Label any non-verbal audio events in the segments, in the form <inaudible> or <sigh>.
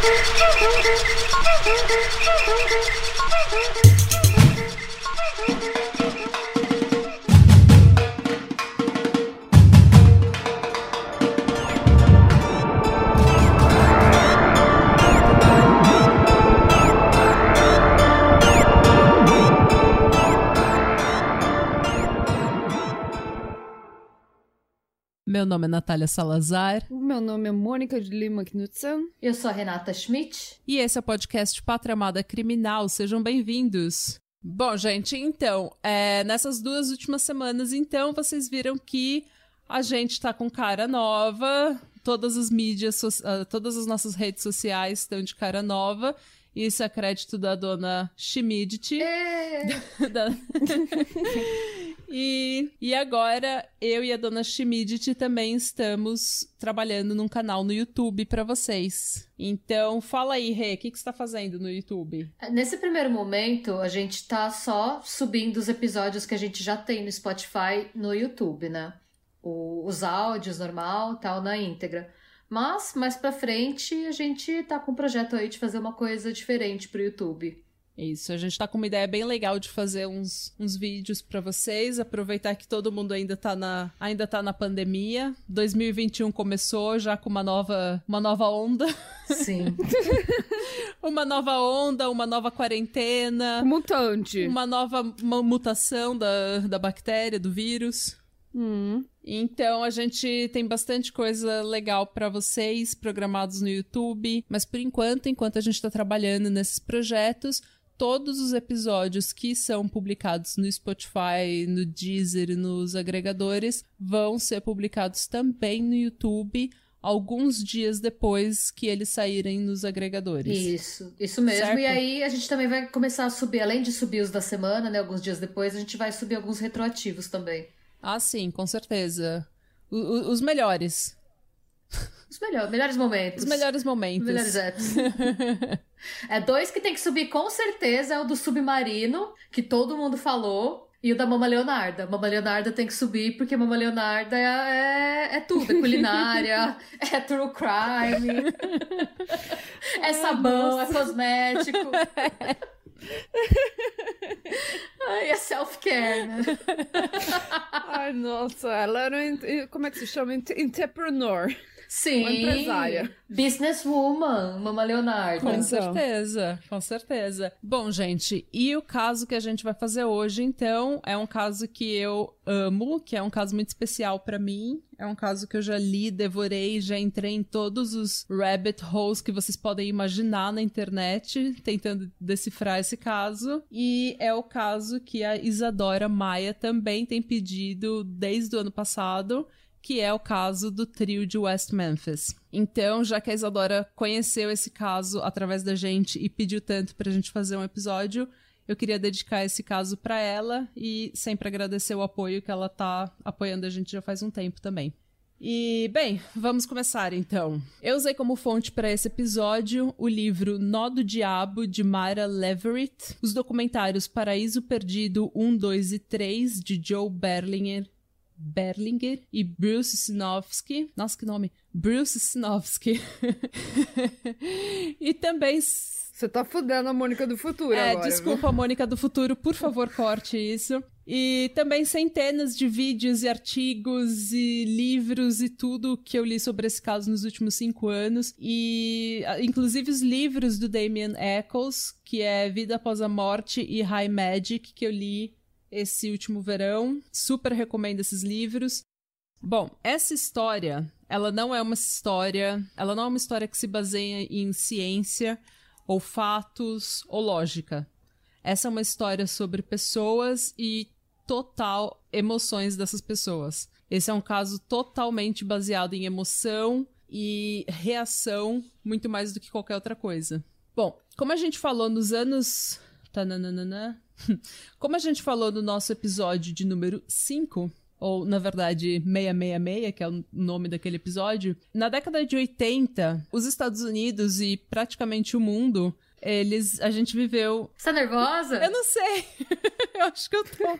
Thank you. Meu nome é Natália Salazar. O meu nome é Mônica de Lima Knudsen. Eu sou a Renata Schmidt. E esse é o podcast Pátria Amada Criminal. Sejam bem-vindos. Bom, gente, então, é, nessas duas últimas semanas, então, vocês viram que a gente tá com cara nova, todas as mídias, so uh, todas as nossas redes sociais estão de cara nova. Isso é crédito da dona Schmidt. <laughs> da... E, e agora eu e a dona Schmidt também estamos trabalhando num canal no YouTube para vocês. Então, fala aí, Rê, o que, que você está fazendo no YouTube? Nesse primeiro momento, a gente tá só subindo os episódios que a gente já tem no Spotify no YouTube, né? O, os áudios normal, tal, na íntegra. Mas, mais pra frente, a gente tá com um projeto aí de fazer uma coisa diferente pro YouTube. Isso, a gente tá com uma ideia bem legal de fazer uns, uns vídeos para vocês, aproveitar que todo mundo ainda tá, na, ainda tá na pandemia. 2021 começou já com uma nova, uma nova onda. Sim. <laughs> uma nova onda, uma nova quarentena. Mutante. Uma nova uma mutação da, da bactéria, do vírus. Hum. Então a gente tem bastante coisa legal para vocês programados no YouTube, mas por enquanto, enquanto a gente está trabalhando nesses projetos, todos os episódios que são publicados no Spotify, no Deezer e nos agregadores vão ser publicados também no YouTube alguns dias depois que eles saírem nos agregadores. Isso, isso mesmo. Certo? E aí a gente também vai começar a subir, além de subir os da semana, né, alguns dias depois, a gente vai subir alguns retroativos também. Ah, sim, com certeza. O, o, os melhores. Os melhores, melhores momentos. Os melhores momentos. Os melhores apps. <laughs> é dois que tem que subir com certeza, é o do Submarino, que todo mundo falou. E o da Mama Leonarda. Mama Leonarda tem que subir, porque Mama Leonarda é, é, é tudo. É culinária, <laughs> é true crime, <laughs> é sabão, é cosmético. <laughs> Ai, é self-care, né? Ai, nossa, ela era. Como é que se chama? Entrepreneur. Sim. Uma empresária. Businesswoman, Mama Leonarda. Com Então. certeza, com certeza. Bom, gente, e o caso que a gente vai fazer hoje, então, é um caso que eu amo, que é um caso muito especial pra mim. É um caso que eu já li, devorei, já entrei em todos os rabbit holes que vocês podem imaginar na internet, tentando decifrar esse caso. E é o caso que a Isadora Maia também tem pedido desde o ano passado que é o caso do trio de West Memphis. Então, já que a Isadora conheceu esse caso através da gente e pediu tanto pra gente fazer um episódio, eu queria dedicar esse caso pra ela e sempre agradecer o apoio que ela tá apoiando a gente já faz um tempo também. E, bem, vamos começar então. Eu usei como fonte para esse episódio o livro Nó do Diabo, de Mara Leverett, os documentários Paraíso Perdido 1, 2 e 3, de Joe Berlinger, Berlinger e Bruce Sinofsky. Nossa, que nome! Bruce Sinofsky. <laughs> e também. Você tá fudendo a Mônica do futuro É, agora. desculpa, Mônica do Futuro, por favor, corte isso. E também centenas de vídeos e artigos e livros e tudo que eu li sobre esse caso nos últimos cinco anos. E, ah, inclusive, os livros do Damien Eccles, que é Vida Após a Morte e High Magic, que eu li esse último verão. Super recomendo esses livros. Bom, essa história, ela não é uma história, ela não é uma história que se baseia em ciência ou fatos ou lógica. Essa é uma história sobre pessoas e total emoções dessas pessoas. Esse é um caso totalmente baseado em emoção e reação, muito mais do que qualquer outra coisa. Bom, como a gente falou nos anos. Tananana. <laughs> Como a gente falou no nosso episódio de número 5, ou na verdade 666, que é o nome daquele episódio, na década de 80, os Estados Unidos e praticamente o mundo, eles a gente viveu. Você tá nervosa? Eu não sei. <laughs> eu acho que eu tô.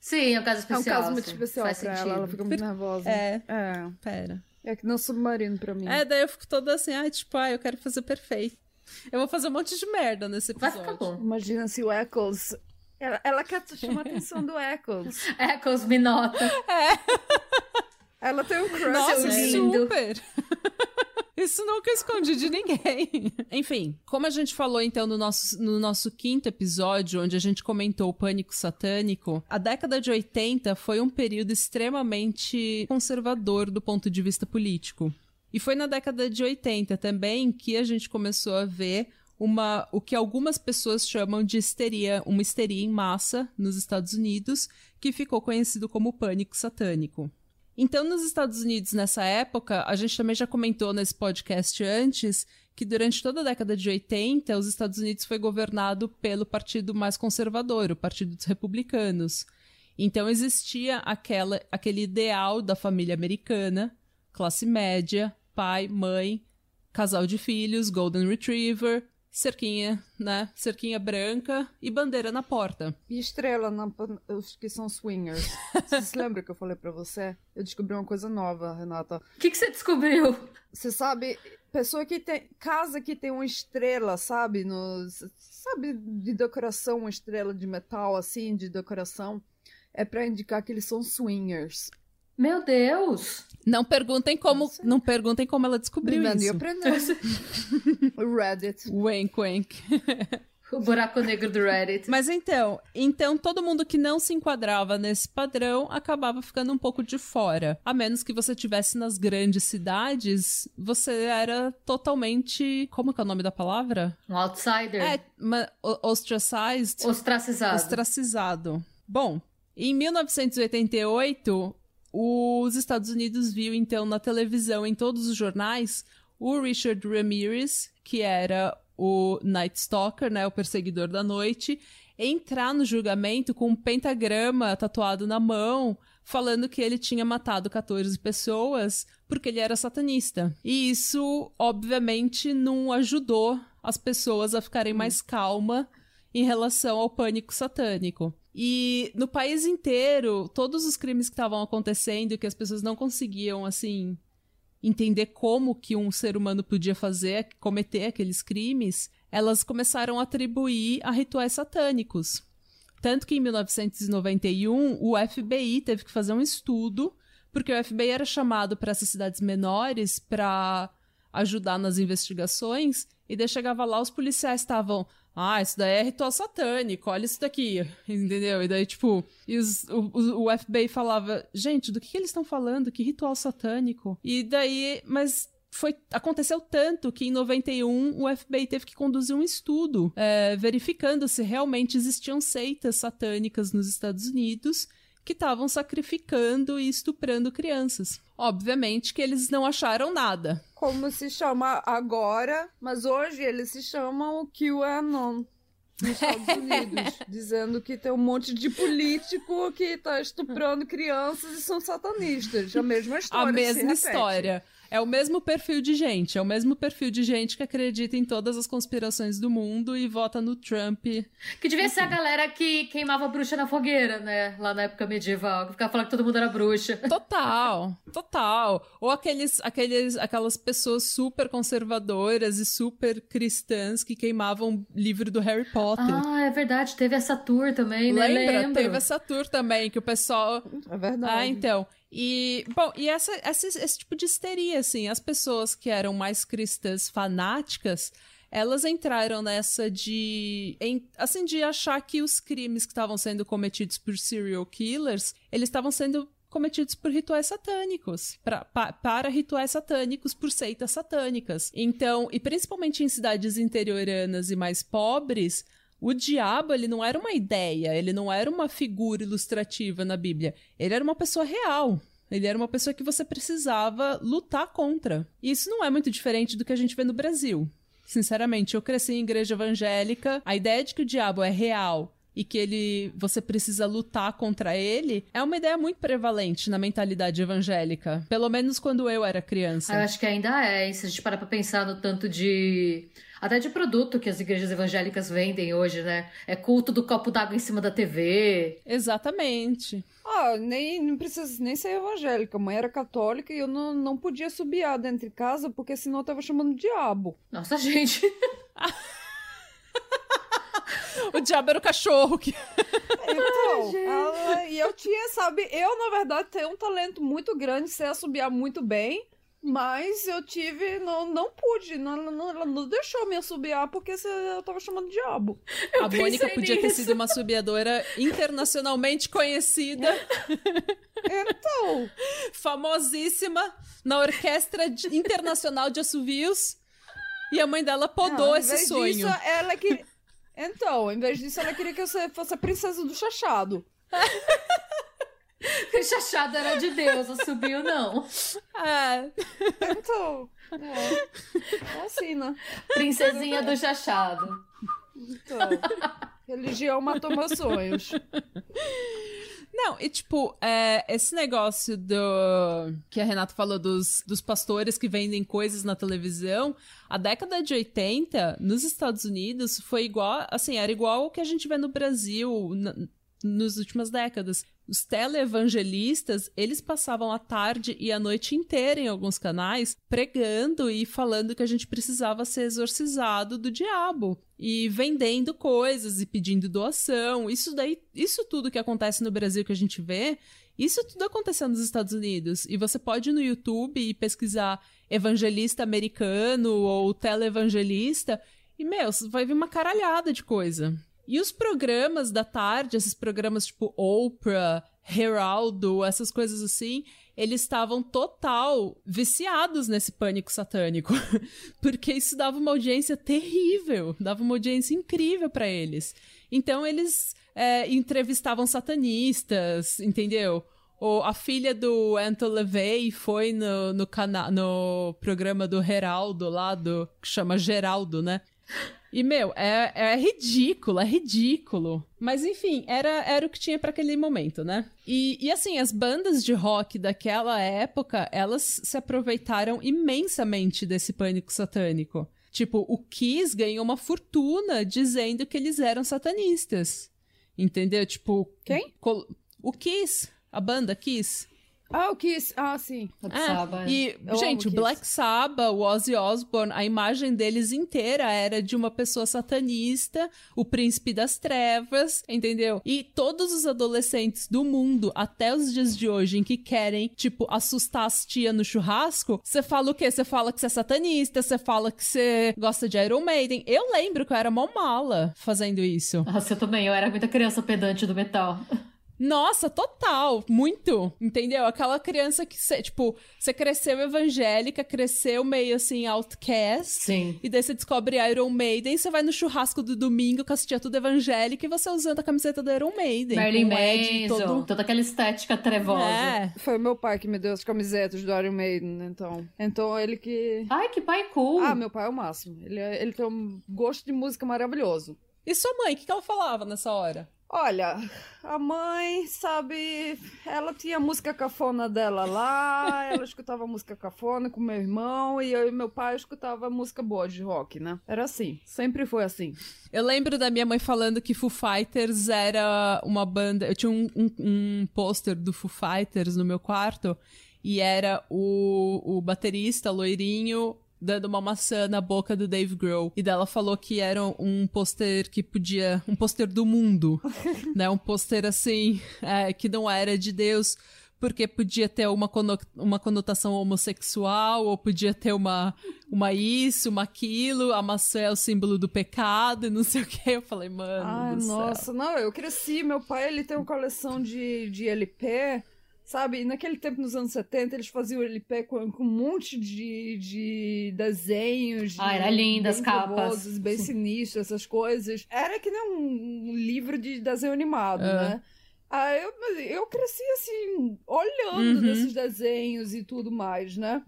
Sim, é um caso É um especial. caso muito especial Faz pra sentido. ela, ela fica muito nervosa. É. É. Pera. É que não submarino pra mim. É, daí eu fico toda assim, ah, tipo, ah, eu quero fazer perfeito. Eu vou fazer um monte de merda nesse Vai episódio. ficar bom. Imagina se o Eccles. Ela, ela quer chamar a atenção do Eccles. <laughs> Eccles me nota. Ela tem um crush Nossa, lindo. super! Isso nunca escondi de ninguém. Enfim, como a gente falou então no nosso, no nosso quinto episódio, onde a gente comentou o pânico satânico, a década de 80 foi um período extremamente conservador do ponto de vista político. E foi na década de 80 também que a gente começou a ver uma o que algumas pessoas chamam de histeria, uma histeria em massa nos Estados Unidos, que ficou conhecido como pânico satânico. Então, nos Estados Unidos, nessa época, a gente também já comentou nesse podcast antes que durante toda a década de 80, os Estados Unidos foi governado pelo partido mais conservador, o Partido dos Republicanos. Então, existia aquela, aquele ideal da família americana, classe média, pai, mãe, casal de filhos, golden retriever, cerquinha, né? Cerquinha branca e bandeira na porta. E estrela, na, os que são swingers. <laughs> Você se lembra que eu falei pra você? Eu descobri uma coisa nova, Renata. O que, que você descobriu? Você sabe, pessoa que tem. Casa que tem uma estrela, sabe? Nos, sabe, de decoração, uma estrela de metal, assim, de decoração. É pra indicar que eles são swingers. Meu Deus! Não perguntem como, Nossa. não perguntem como ela descobriu e isso. <laughs> O Reddit. Wank, wank. O buraco negro do Reddit. Mas então, então todo mundo que não se enquadrava nesse padrão acabava ficando um pouco de fora. A menos que você tivesse nas grandes cidades, você era totalmente, como que é o nome da palavra? Um outsider. É, ostracized, Ostracizado. ostracizado. Bom, em 1988, os Estados Unidos viu então na televisão, em todos os jornais, o Richard Ramirez, que era o Night Stalker, né, o perseguidor da noite, entrar no julgamento com um pentagrama tatuado na mão, falando que ele tinha matado 14 pessoas porque ele era satanista. E isso, obviamente, não ajudou as pessoas a ficarem mais calma em relação ao pânico satânico. E no país inteiro, todos os crimes que estavam acontecendo, que as pessoas não conseguiam, assim, entender como que um ser humano podia fazer, cometer aqueles crimes, elas começaram a atribuir a rituais satânicos. Tanto que em 1991 o FBI teve que fazer um estudo, porque o FBI era chamado para essas cidades menores para ajudar nas investigações, e daí chegava lá, os policiais estavam. Ah, isso daí é ritual satânico, olha isso daqui, <laughs> entendeu? E daí, tipo, os- o, o- o FBI falava, gente, do que, que eles estão falando? Que ritual satânico? E daí, mas foi aconteceu tanto que em 91 o FBI teve que conduzir um estudo é, verificando se realmente existiam seitas satânicas nos Estados Unidos que estavam sacrificando e estuprando crianças. Obviamente que eles não acharam nada. Como se chama agora, mas hoje eles se chamam QAnon. Nos Estados <laughs> Unidos, dizendo que tem um monte de político que tá estuprando crianças e são satanistas. A mesma história. a se mesma história. É o mesmo perfil de gente, é o mesmo perfil de gente que acredita em todas as conspirações do mundo e vota no Trump. Que devia ser a galera que queimava bruxa na fogueira, né? Lá na época medieval. Que ficava falando que todo mundo era bruxa. <laughs> Total, total. Ou aqueles, aqueles, aquelas pessoas super conservadoras e super cristãs que queimavam livro do Harry Potter. Ah, é verdade. Teve essa tour também, né? Lembra? Lembro. Teve essa tour também, que o pessoal. É verdade. Ah, então. E, bom, e essa, essa- esse tipo de histeria, assim, as pessoas que eram mais cristãs fanáticas, elas entraram nessa de, em- assim, de achar que os crimes que estavam sendo cometidos por serial killers, eles estavam sendo cometidos por rituais satânicos, pra, pa- para rituais satânicos, por seitas satânicas. Então, e principalmente em cidades interioranas e mais pobres, o diabo, ele não era uma ideia, ele não era uma figura ilustrativa na Bíblia. Ele era uma pessoa real. Ele era uma pessoa que você precisava lutar contra. E isso não é muito diferente do que a gente vê no Brasil. Sinceramente, eu cresci em igreja evangélica, a ideia de que o diabo é real e que ele você precisa lutar contra ele, é uma ideia muito prevalente na mentalidade evangélica. Pelo menos quando eu era criança. Eu acho que ainda é. se a gente parar pra pensar no tanto de. Até de produto que as igrejas evangélicas vendem hoje, né? É culto do copo d'água em cima da TV. Exatamente. Ah, nem, não precisa nem ser evangélica. A mãe era católica e eu não, não podia subir dentro de casa porque senão eu tava chamando o diabo. Nossa, <laughs> gente. <laughs> o diabo era o cachorro que. Então, ela, e eu tinha, sabe, eu na verdade tenho um talento muito grande, sei assobiar muito bem, mas eu tive, não, não pude, não, não, ela não deixou me assobiar porque eu tava chamando de diabo. Eu a Mônica podia nisso. ter sido uma assobiadora internacionalmente conhecida. Então. Famosíssima na Orquestra Internacional de Assovios. E a mãe dela podou não, esse sonho. Disso, ela que então, em vez disso, ela queria que eu fosse a princesa do chachado. <laughs> o chachado era de Deus, o subiu não. É. Então, é. é assim, né? Princesinha do chachado. Então, religião matou meus sonhos. Não, e tipo, é, esse negócio do. que a Renata falou dos, dos pastores que vendem coisas na televisão, a década de 80, nos Estados Unidos, foi igual. Assim, era igual o que a gente vê no Brasil na, nas últimas décadas. Os televangelistas, eles passavam a tarde e a noite inteira em alguns canais pregando e falando que a gente precisava ser exorcizado do diabo e vendendo coisas e pedindo doação. Isso daí, isso tudo que acontece no Brasil que a gente vê, isso tudo aconteceu nos Estados Unidos. E você pode ir no YouTube e pesquisar evangelista americano ou televangelista e, meu, vai ver uma caralhada de coisa. E os programas da tarde, esses programas tipo Oprah, Heraldo, essas coisas assim, eles estavam total viciados nesse pânico satânico, <laughs> porque isso dava uma audiência terrível, dava uma audiência incrível para eles. Então eles é, entrevistavam satanistas, entendeu? Ou a filha do Anton LaVey foi no, no, no programa do Heraldo lá, do, que chama Geraldo, né? E, meu, é, é ridículo, é ridículo. Mas, enfim, era, era o que tinha para aquele momento, né? E, e, assim, as bandas de rock daquela época, elas se aproveitaram imensamente desse pânico satânico. Tipo, o Kiss ganhou uma fortuna dizendo que eles eram satanistas. Entendeu? Tipo. Quem? O Kiss, a banda Kiss. Ah, o Kiss. Ah, sim. Black é, Sabbath. E, Eu gente, o Black Sabbath, o Ozzy Osbourne, a imagem deles inteira era de uma pessoa satanista, o príncipe das trevas, entendeu? E todos os adolescentes do mundo, até os dias de hoje, em que querem, tipo, assustar as tia no churrasco, você fala o quê? Você fala que você é satanista, você fala que você gosta de Iron Maiden. Eu lembro que eu era mó mala fazendo isso. Nossa, eu também. Eu era muita criança pedante do metal. Nossa, total, muito, entendeu? Aquela criança que, cê, tipo, você cresceu evangélica, cresceu meio assim, outcast. Sim. E daí você descobre Iron Maiden, você vai no churrasco do domingo com a tia tudo evangélica e você usando a camiseta do Iron Maiden. Marilyn Manson, todo... toda aquela estética trevosa. É. Foi meu pai que me deu as camisetas do Iron Maiden, então. Então ele que... Ai, que pai cool. Ah, meu pai é o máximo. Ele, é, ele tem um gosto de música maravilhoso. E sua mãe, o que, que ela falava nessa hora? Olha, a mãe, sabe, ela tinha a música cafona dela lá, ela escutava música cafona com meu irmão e eu e meu pai escutava música boa de rock, né? Era assim, sempre foi assim. Eu lembro da minha mãe falando que Foo Fighters era uma banda. Eu tinha um, um, um pôster do Foo Fighters no meu quarto e era o, o baterista loirinho dando uma maçã na boca do Dave Grohl. E dela falou que era um pôster que podia. um pôster do mundo. <laughs> né? Um pôster assim, é, que não era de Deus. Porque podia ter uma, uma conotação homossexual, ou podia ter uma, uma isso, uma aquilo, a maçã é o símbolo do pecado, e não sei o que. Eu falei, mano. Ai, nossa, céu. não, eu cresci, meu pai ele tem uma coleção de, de LP Sabe, naquele tempo, nos anos 70, eles faziam LP com, com um monte de, de desenhos. Ah, era lindo as capas. Bem sinistros, essas coisas. Era que nem um, um livro de desenho animado, é. né? Ah, eu, eu cresci assim, olhando uhum. desses desenhos e tudo mais, né?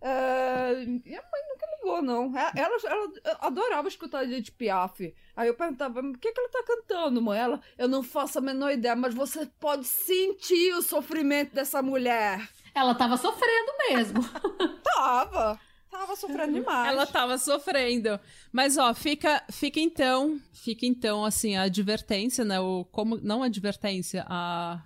Uh, minha mãe nunca ligou, não. É, ela, ela adorava escutar Edith Piaf. Aí eu perguntava, o que, que ela tá cantando, mãe? Ela, eu não faço a menor ideia, mas você pode sentir o sofrimento dessa mulher. Ela tava sofrendo mesmo. <laughs> tava. Tava sofrendo demais. Ela tava sofrendo. Mas, ó, fica, fica então, fica então, assim, a advertência, né? O, como, não a advertência, a...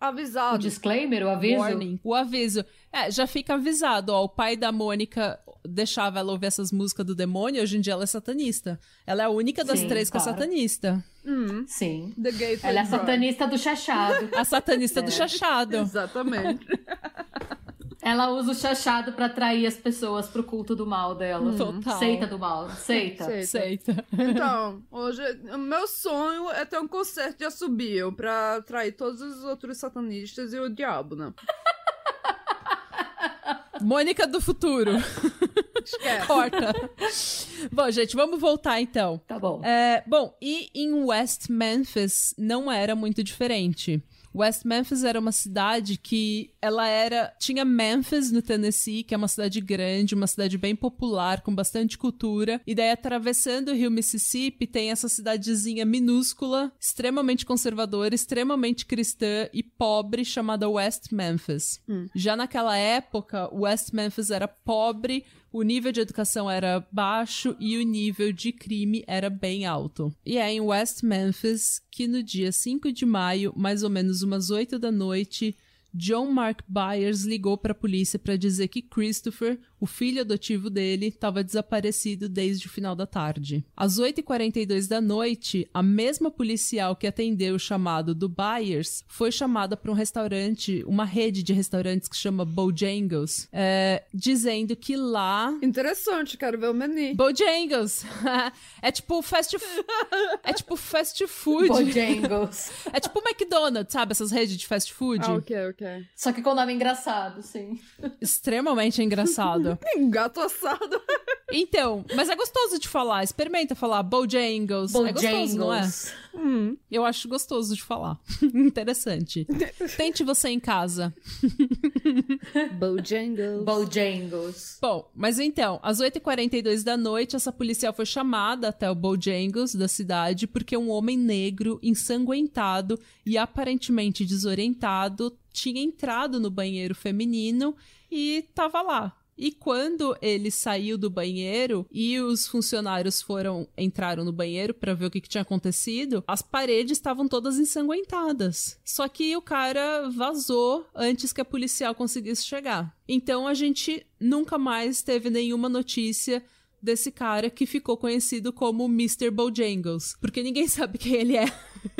Avisado. O disclaimer, o aviso? Warning. O aviso. É, já fica avisado, ó. O pai da Mônica deixava ela ouvir essas músicas do demônio, hoje em dia ela é satanista. Ela é a única das Sim, três que é claro. satanista. Hum, Sim. Ela é a satanista do chachado. A satanista do chachado. <laughs> Exatamente. <laughs> Ela usa o chachado pra atrair as pessoas pro culto do mal dela. Total. Seita do mal. Seita. <laughs> Seita. Aceita. Então, hoje, o meu sonho é ter um concerto de assobio pra atrair todos os outros satanistas e o diabo, né? <laughs> Mônica do futuro. <laughs> Esquece. Corta. Bom, gente, vamos voltar então. Tá bom. É, bom, e em West Memphis não era muito diferente. West Memphis era uma cidade que ela era tinha Memphis no Tennessee, que é uma cidade grande, uma cidade bem popular com bastante cultura. E daí atravessando o Rio Mississippi tem essa cidadezinha minúscula, extremamente conservadora, extremamente cristã e pobre chamada West Memphis. Já naquela época, West Memphis era pobre, o nível de educação era baixo e o nível de crime era bem alto. E é em West Memphis que no dia 5 de maio, mais ou menos umas 8 da noite, John Mark Byers ligou para a polícia para dizer que Christopher, o filho adotivo dele, estava desaparecido desde o final da tarde. Às 8h42 da noite, a mesma policial que atendeu o chamado do Byers foi chamada para um restaurante, uma rede de restaurantes que chama Bojangles, é, dizendo que lá Interessante, quero ver o menu. Bojangles. <laughs> é tipo fast É tipo fast food. Bojangles. <laughs> É tipo McDonald's, sabe? Essas redes de fast food. Ah, ok, ok. Só que com nome engraçado, sim. Extremamente engraçado. <laughs> Um gato assado. Então, mas é gostoso de falar. Experimenta falar Bojangles. É gostoso, não é? Bojangles. Eu acho gostoso de falar. <laughs> Interessante. Tente você em casa. <laughs> Bojangles. Bojangles. Bom, mas então, às 8h42 da noite, essa policial foi chamada até o Bojangles da cidade porque um homem negro, ensanguentado e aparentemente desorientado, tinha entrado no banheiro feminino e tava lá. E quando ele saiu do banheiro e os funcionários foram entraram no banheiro para ver o que, que tinha acontecido, as paredes estavam todas ensanguentadas. Só que o cara vazou antes que a policial conseguisse chegar. Então a gente nunca mais teve nenhuma notícia desse cara que ficou conhecido como Mr. Bojangles, porque ninguém <laughs> sabe quem ele é.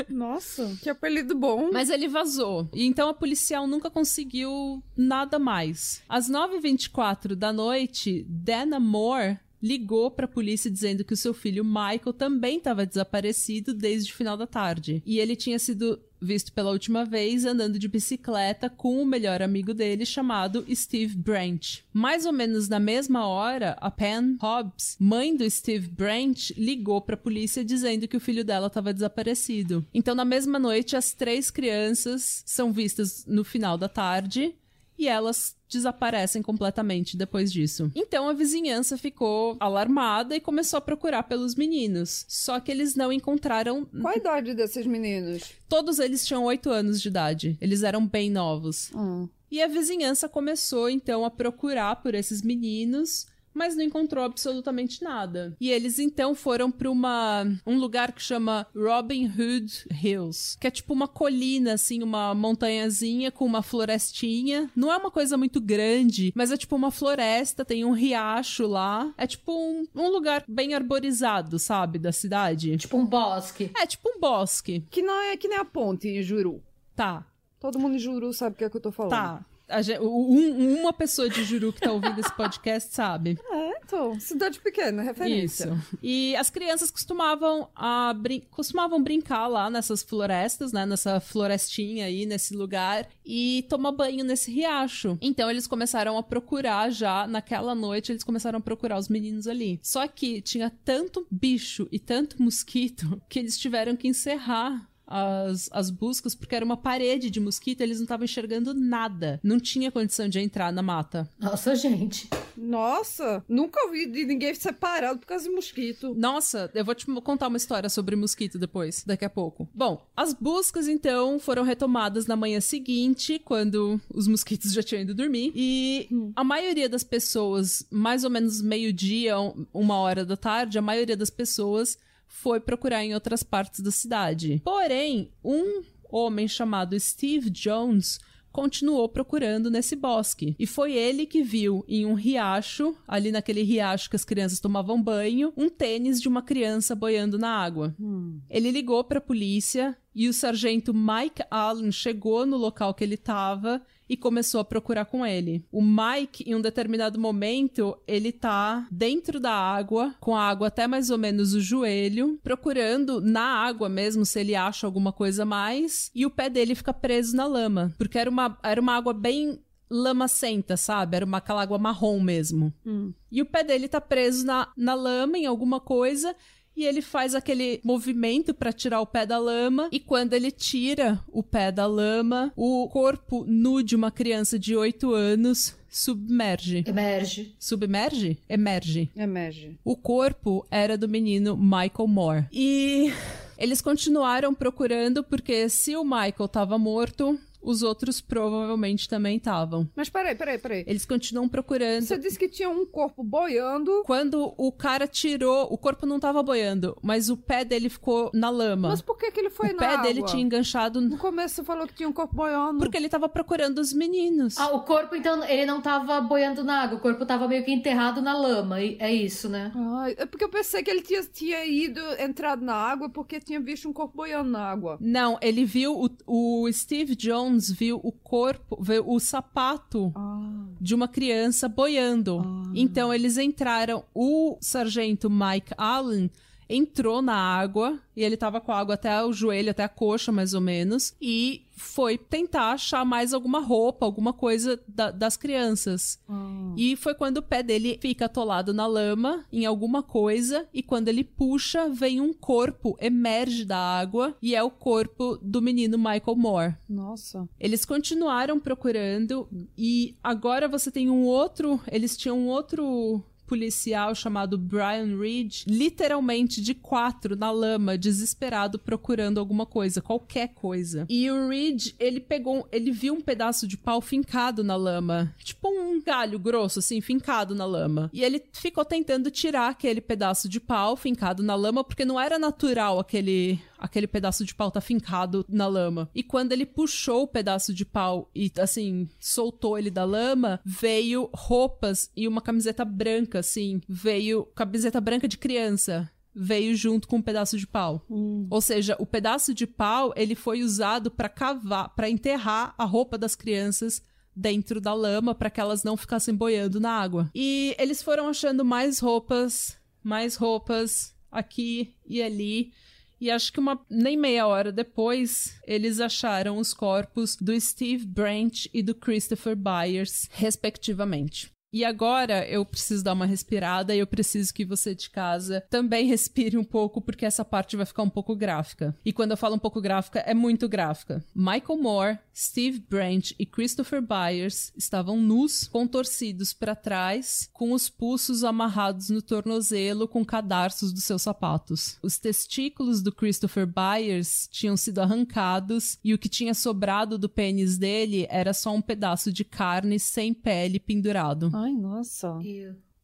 Nossa, que apelido bom. Mas ele vazou. E então a policial nunca conseguiu nada mais. Às 9h24 da noite, Dana Moore ligou para a polícia dizendo que o seu filho Michael também estava desaparecido desde o final da tarde. E ele tinha sido visto pela última vez andando de bicicleta com o melhor amigo dele chamado Steve Branch. Mais ou menos na mesma hora, a Pam Hobbs, mãe do Steve Branch, ligou para a polícia dizendo que o filho dela estava desaparecido. Então, na mesma noite, as três crianças são vistas no final da tarde e elas desaparecem completamente depois disso. Então a vizinhança ficou alarmada e começou a procurar pelos meninos. Só que eles não encontraram. Qual a idade desses meninos? Todos eles tinham 8 anos de idade. Eles eram bem novos. Hum. E a vizinhança começou então a procurar por esses meninos. Mas não encontrou absolutamente nada. E eles então foram para uma um lugar que chama Robin Hood Hills, que é tipo uma colina assim, uma montanhazinha com uma florestinha. Não é uma coisa muito grande, mas é tipo uma floresta, tem um riacho lá. É tipo um, um lugar bem arborizado, sabe, da cidade. Tipo um bosque. É tipo um bosque. Que não é que nem a ponte em Juru. Tá. Todo mundo em Juru sabe o que é que eu tô falando. Tá. A gen- um- uma pessoa de Juru que tá ouvindo esse podcast sabe. <laughs> É, então, cidade pequena, referência. Isso. E as crianças costumavam, a brin- costumavam brincar lá nessas florestas, né? Nessa florestinha aí, nesse lugar, e tomar banho nesse riacho. Então eles começaram a procurar já, naquela noite, eles começaram a procurar os meninos ali. Só que tinha tanto bicho e tanto mosquito que eles tiveram que encerrar. As, as buscas, porque era uma parede de mosquito, eles não estavam enxergando nada. Não tinha condição de entrar na mata. Nossa, gente. Nossa, nunca ouvi de ninguém separado por causa de mosquito. Nossa, eu vou te contar uma história sobre mosquito depois, daqui a pouco. Bom, as buscas então foram retomadas na manhã seguinte, quando os mosquitos <laughs> já tinham ido dormir, e a maioria das pessoas, mais ou menos meio-dia, uma hora da tarde, a maioria das pessoas foi procurar em outras partes da cidade. Porém, um homem chamado Steve Jones continuou procurando nesse bosque. E foi ele que viu em um riacho, ali naquele riacho que as crianças tomavam banho, um tênis de uma criança boiando na água. Hum. Ele ligou para a polícia e o sargento Mike Allen chegou no local que ele estava e começou a procurar com ele. O Mike, em um determinado momento, ele tá dentro da água, com a água até mais ou menos o joelho, procurando na água mesmo se ele acha alguma coisa mais, e o pé dele fica preso na lama, porque era uma, era uma água bem lamacenta, sabe? Era uma aquela água marrom mesmo. Hum. E o pé dele tá preso na, na lama, em alguma coisa, e ele faz aquele movimento para tirar o pé da lama e quando ele tira o pé da lama, o corpo nu de uma criança de 8 anos submerge. Emerge. Submerge? Emerge. Emerge. O corpo era do menino Michael Moore. E eles continuaram procurando porque se o Michael estava morto, os outros provavelmente também estavam. Mas peraí, peraí, peraí. Eles continuam procurando. Você disse que tinha um corpo boiando. Quando o cara tirou, o corpo não tava boiando, mas o pé dele ficou na lama. Mas por que, que ele foi o na pé água? dele tinha enganchado. No começo você falou que tinha um corpo boiando. Porque ele tava procurando os meninos. Ah, o corpo, então, ele não tava boiando na água, o corpo tava meio que enterrado na lama. e- É isso, né? Ai, é porque eu pensei que ele tinha, tinha ido, entrado na água porque tinha visto um corpo boiando na água. Não, ele viu o, o Steve Jones viu o corpo, viu o sapato Ah. de uma criança boiando. Ah. Então eles entraram, o sargento Mike Allen entrou na água e ele tava com a água até o joelho, até a coxa mais ou menos, e foi tentar achar mais alguma roupa, alguma coisa da- das crianças. Ah. E foi quando o pé dele fica atolado na lama, em alguma coisa, e quando ele puxa, vem um corpo, emerge da água, e é o corpo do menino Michael Moore. Nossa. Eles continuaram procurando, e agora você tem um outro. Eles tinham um outro policial chamado Brian Reed, literalmente de quatro na lama, desesperado procurando alguma coisa, qualquer coisa. E o Reed, ele pegou, ele viu um pedaço de pau fincado na lama, tipo um galho grosso assim, fincado na lama. E ele ficou tentando tirar aquele pedaço de pau fincado na lama porque não era natural aquele aquele pedaço de pau tá fincado na lama. E quando ele puxou o pedaço de pau e, assim, soltou ele da lama, veio roupas e uma camiseta branca, assim. Veio camiseta branca de criança. Veio junto com um pedaço de pau. Ou seja, o pedaço de pau, ele foi usado pra cavar, pra enterrar a roupa das crianças dentro da lama para que elas não ficassem boiando na água. E eles foram achando mais roupas, mais roupas aqui e ali. E acho que uma nem meia hora depois, eles acharam os corpos do Steve Branch e do Christopher Byers, respectivamente. E agora eu preciso dar uma respirada e eu preciso que você de casa também respire um pouco, porque essa parte vai ficar um pouco gráfica. E quando eu falo um pouco gráfica, é muito gráfica. Michael Moore, Steve Branch e Christopher Byers estavam nus, contorcidos para trás, com os pulsos amarrados no tornozelo com cadarços dos seus sapatos. Os testículos do Christopher Byers tinham sido arrancados e o que tinha sobrado do pênis dele era só um pedaço de carne sem pele pendurado. Ai, nossa.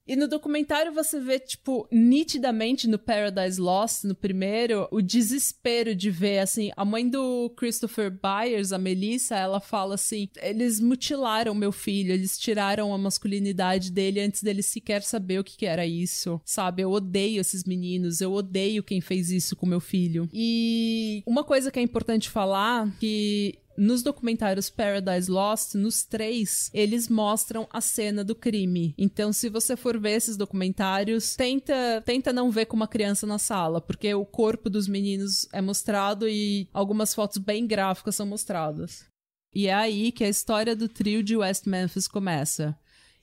E no documentário você vê, tipo, nitidamente no Paradise Lost, no primeiro, o desespero de ver, assim, a mãe do Christopher Byers, a Melissa, ela fala assim: eles mutilaram meu filho, eles tiraram a masculinidade dele antes dele sequer saber o que, que era isso, sabe? Eu odeio esses meninos, eu odeio quem fez isso com meu filho. E uma coisa que é importante falar, que nos documentários Paradise Lost, nos três, eles mostram a cena do crime. Então, se você for ver esses documentários, tenta, tenta não ver com uma criança na sala, porque o corpo dos meninos é mostrado e algumas fotos bem gráficas são mostradas. E é aí que a história do trio de West Memphis começa.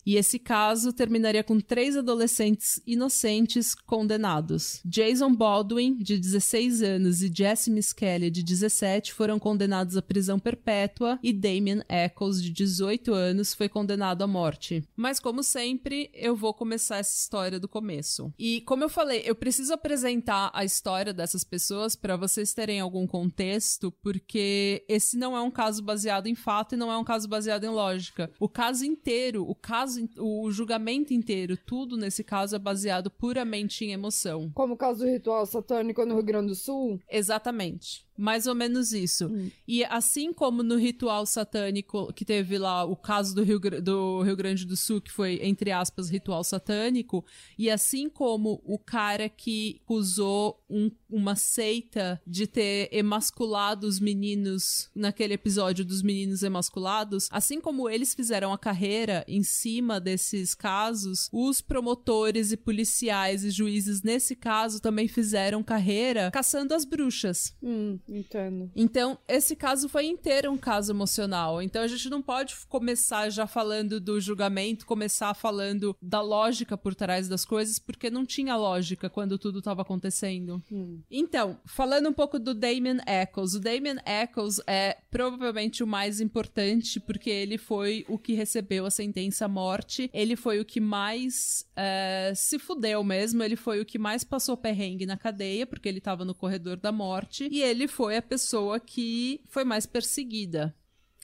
E esse caso terminaria com três adolescentes inocentes condenados. Jason Baldwin, de 16 anos, e Jesse Miss Kelly, de 17, foram condenados à prisão perpétua e Damien Eccles, de 18 anos, foi condenado à morte. Mas, como sempre, eu vou começar essa história do começo. E, como eu falei, eu preciso apresentar a história dessas pessoas para vocês terem algum contexto, porque esse não é um caso baseado em fato e não é um caso baseado em lógica. O caso inteiro, o caso, o julgamento inteiro, tudo nesse caso é baseado puramente em emoção. Como o caso do ritual satânico no Rio Grande do Sul? Exatamente. Mais ou menos isso. Hum. E assim como no ritual satânico, que teve lá o caso do Rio, do Rio Grande do Sul, que foi, entre aspas, ritual satânico, e assim como o cara que acusou um, uma seita de ter emasculado os meninos naquele episódio dos meninos emasculados, assim como eles fizeram a carreira em cima desses casos, os promotores e policiais e juízes nesse caso também fizeram carreira caçando as bruxas. Hum. Entendo. Então, esse caso foi inteiro um caso emocional. Então, a gente não pode começar já falando do julgamento, começar falando da lógica por trás das coisas, porque não tinha lógica quando tudo estava acontecendo. Hum. Então, falando um pouco do Damien Eccles. O Damien Eccles é provavelmente o mais importante, porque ele foi o que recebeu a sentença à morte. Ele foi o que mais é, se fudeu mesmo. Ele foi o que mais passou perrengue na cadeia, porque ele estava no corredor da morte. E ele foi a pessoa que foi mais perseguida.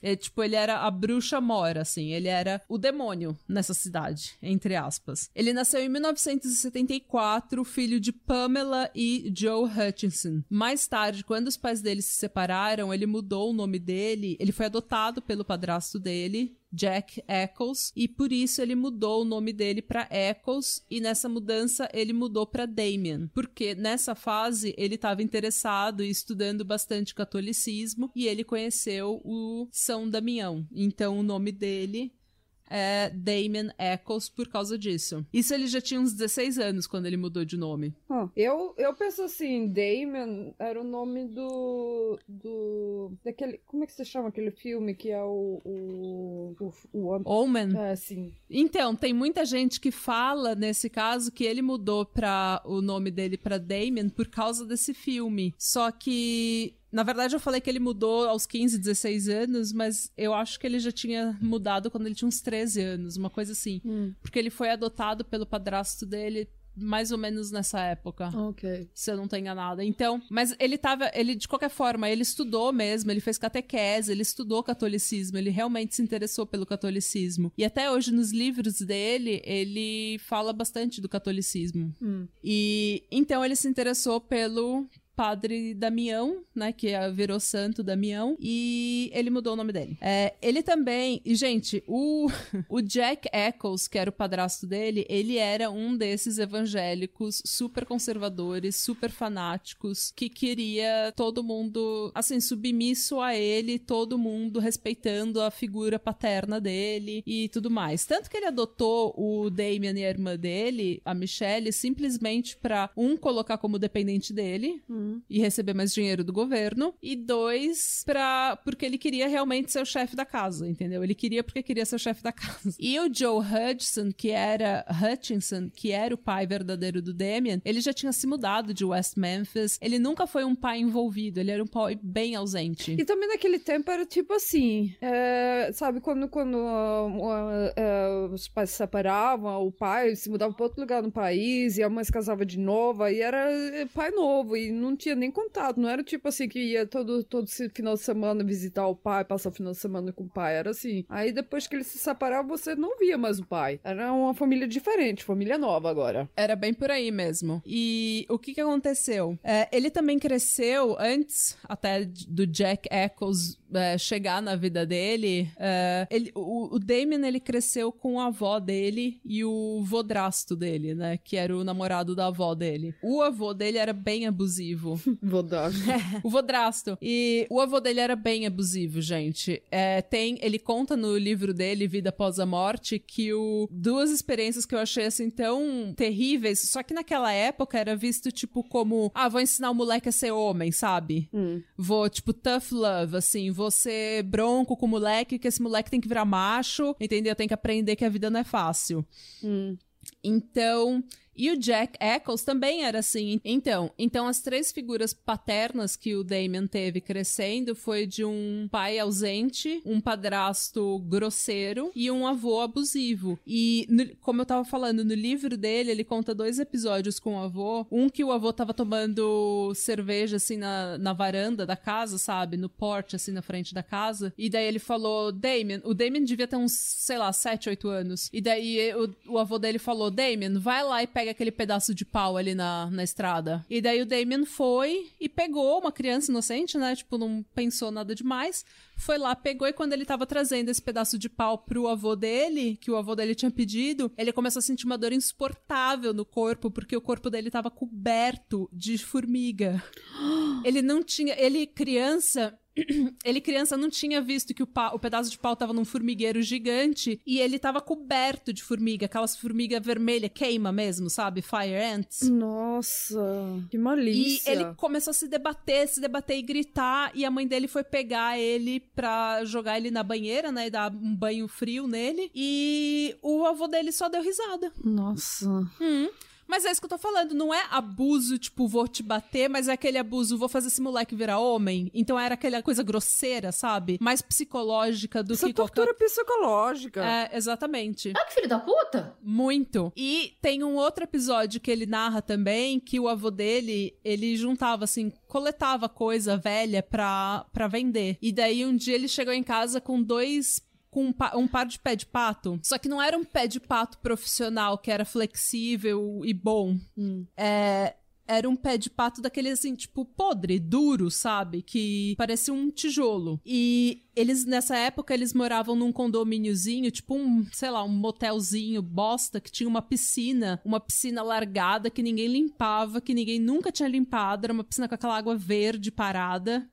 É, tipo, ele era a bruxa mora, assim. Ele era o demônio nessa cidade, entre aspas. Ele nasceu em 1974, filho de Pamela e Joe Hutchinson. Mais tarde, quando os pais dele se separaram, ele mudou o nome dele. Ele foi adotado pelo padrasto dele, Jack Eccles, e por isso ele mudou o nome dele para Eccles, e nessa mudança ele mudou para Damien, porque nessa fase ele estava interessado e estudando bastante catolicismo, e ele conheceu o São Damião. Então o nome dele é Damien Eccles por causa disso. Isso ele já tinha uns 16 anos quando ele mudou de nome. Eu, eu penso assim, Damien era o nome do. do. daquele. Como é que se chama aquele filme que é o. o, o, o Omen? É, sim. Então, tem muita gente que fala nesse caso que ele mudou para o nome dele para Damien por causa desse filme. Só que na verdade, eu falei que ele mudou aos 15, 16 anos, mas eu acho que ele já tinha mudado quando ele tinha uns 13 anos, uma coisa assim. Hum. Porque ele foi adotado pelo padrasto dele mais ou menos nessa época. Ok. Se eu não tô enganada. Então, mas ele tava, ele de qualquer forma, ele estudou mesmo, ele fez catequese, ele estudou catolicismo, ele realmente se interessou pelo catolicismo. E até hoje nos livros dele, ele fala bastante do catolicismo. Hum. E então ele se interessou pelo padre Damião, né, que é, virou santo Damião, e ele mudou o nome dele. É, ele também, e gente, o, <laughs> o Jack Eccles, que era o padrasto dele, ele era um desses evangélicos super conservadores, super fanáticos, que queria todo mundo, assim, submisso a ele, todo mundo respeitando a figura paterna dele e tudo mais. Tanto que ele adotou o Damien e a irmã dele, a Michelle, simplesmente para um colocar como dependente dele, hum Uhum. e receber mais dinheiro do governo. E dois, pra, porque ele queria realmente ser o chefe da casa, entendeu? Ele queria porque queria ser o chefe da casa. E o Joe Hutchinson, que era Hutchinson, que era o pai verdadeiro do Damien, ele já tinha se mudado de West Memphis. Ele nunca foi um pai envolvido, ele era um pai bem ausente. E também naquele tempo era tipo assim, é, sabe, quando, quando uh, uh, uh, os pais se separavam, o pai se mudava para outro lugar no país e a mãe se casava de novo, aí era pai novo e não tinha nem contato. Não era tipo assim que ia todo, todo final de semana visitar o pai, passar o final de semana com o pai. Era assim. Aí depois que eles se separaram, você não via mais o pai. Era uma família diferente, família nova agora. Era bem por aí mesmo. E o que que aconteceu? É, ele também cresceu antes até do Jack Eccles é, chegar na vida dele. É, ele, o, o Damien ele cresceu com a avó dele e o vodrasto dele, né? Que era o namorado da avó dele. O avô dele era bem abusivo abusivo. <laughs> Vodrasto. o Vodrasto. E o avô dele era bem abusivo, gente. É, tem, ele conta no livro dele, Vida Após a Morte, que o, duas experiências que eu achei assim tão terríveis, só que naquela época era visto tipo como, ah, vou ensinar o moleque a ser homem, sabe? Hum. Vou, tipo, tough love, assim, vou ser bronco com o moleque, que esse moleque tem que virar macho, entendeu? Tem que aprender que a vida não é fácil. Hum. Então, e o Jack Eccles também era assim. Então, então as três figuras paternas que o Damien teve crescendo foi de um pai ausente, um padrasto grosseiro e um avô abusivo. E no, como eu tava falando no livro dele, ele conta dois episódios com o avô, um que o avô tava tomando cerveja assim na, na varanda da casa, sabe, no porte assim na frente da casa, e daí ele falou, Damien, o Damien devia ter uns, sei lá, 7, 8 anos. E daí o, o avô dele falou, Damien, vai lá e pega pega aquele pedaço de pau ali na, na estrada. E daí o Damien foi e pegou uma criança inocente, né? Tipo, não pensou nada demais. Foi lá, pegou e quando ele tava trazendo esse pedaço de pau pro avô dele, que o avô dele tinha pedido, ele começou a sentir uma dor insuportável no corpo, porque o corpo dele tava coberto de formiga. <gasps> Ele não tinha. Ele, criança, <clears throat> ele criança não tinha visto que o, pau, o, pedaço de pau tava num formigueiro gigante e ele tava coberto de formiga, aquelas formigas vermelhas, queima mesmo, sabe? Fire ants. Nossa, que malícia. E ele começou a se debater, se debater e gritar, e a mãe dele foi pegar ele pra jogar ele na banheira, né? E dar um banho frio nele. E o avô dele só deu risada. Nossa. Hum. Mas é isso que eu tô falando, não é abuso, tipo, vou te bater, mas é aquele abuso, vou fazer esse moleque virar homem. Então era aquela coisa grosseira, sabe? Mais psicológica do Essa que tortura qualquer... psicológica. É, exatamente. Ah, que filho da puta! Muito. E tem um outro episódio que ele narra também, que o avô dele, ele juntava, assim, coletava coisa velha pra, pra vender. E daí um dia ele chegou em casa com dois com um, pa um, par de pé de pato. Só que não era um pé de pato profissional que era flexível e bom. Hum. É, era um pé de pato daquele assim, tipo, podre, duro, sabe? Que parecia um tijolo. E eles, nessa época, eles moravam num condomíniozinho, tipo um, sei lá, um motelzinho bosta, que tinha uma piscina, uma piscina largada que ninguém limpava, que ninguém nunca tinha limpado, era uma piscina com aquela água verde parada.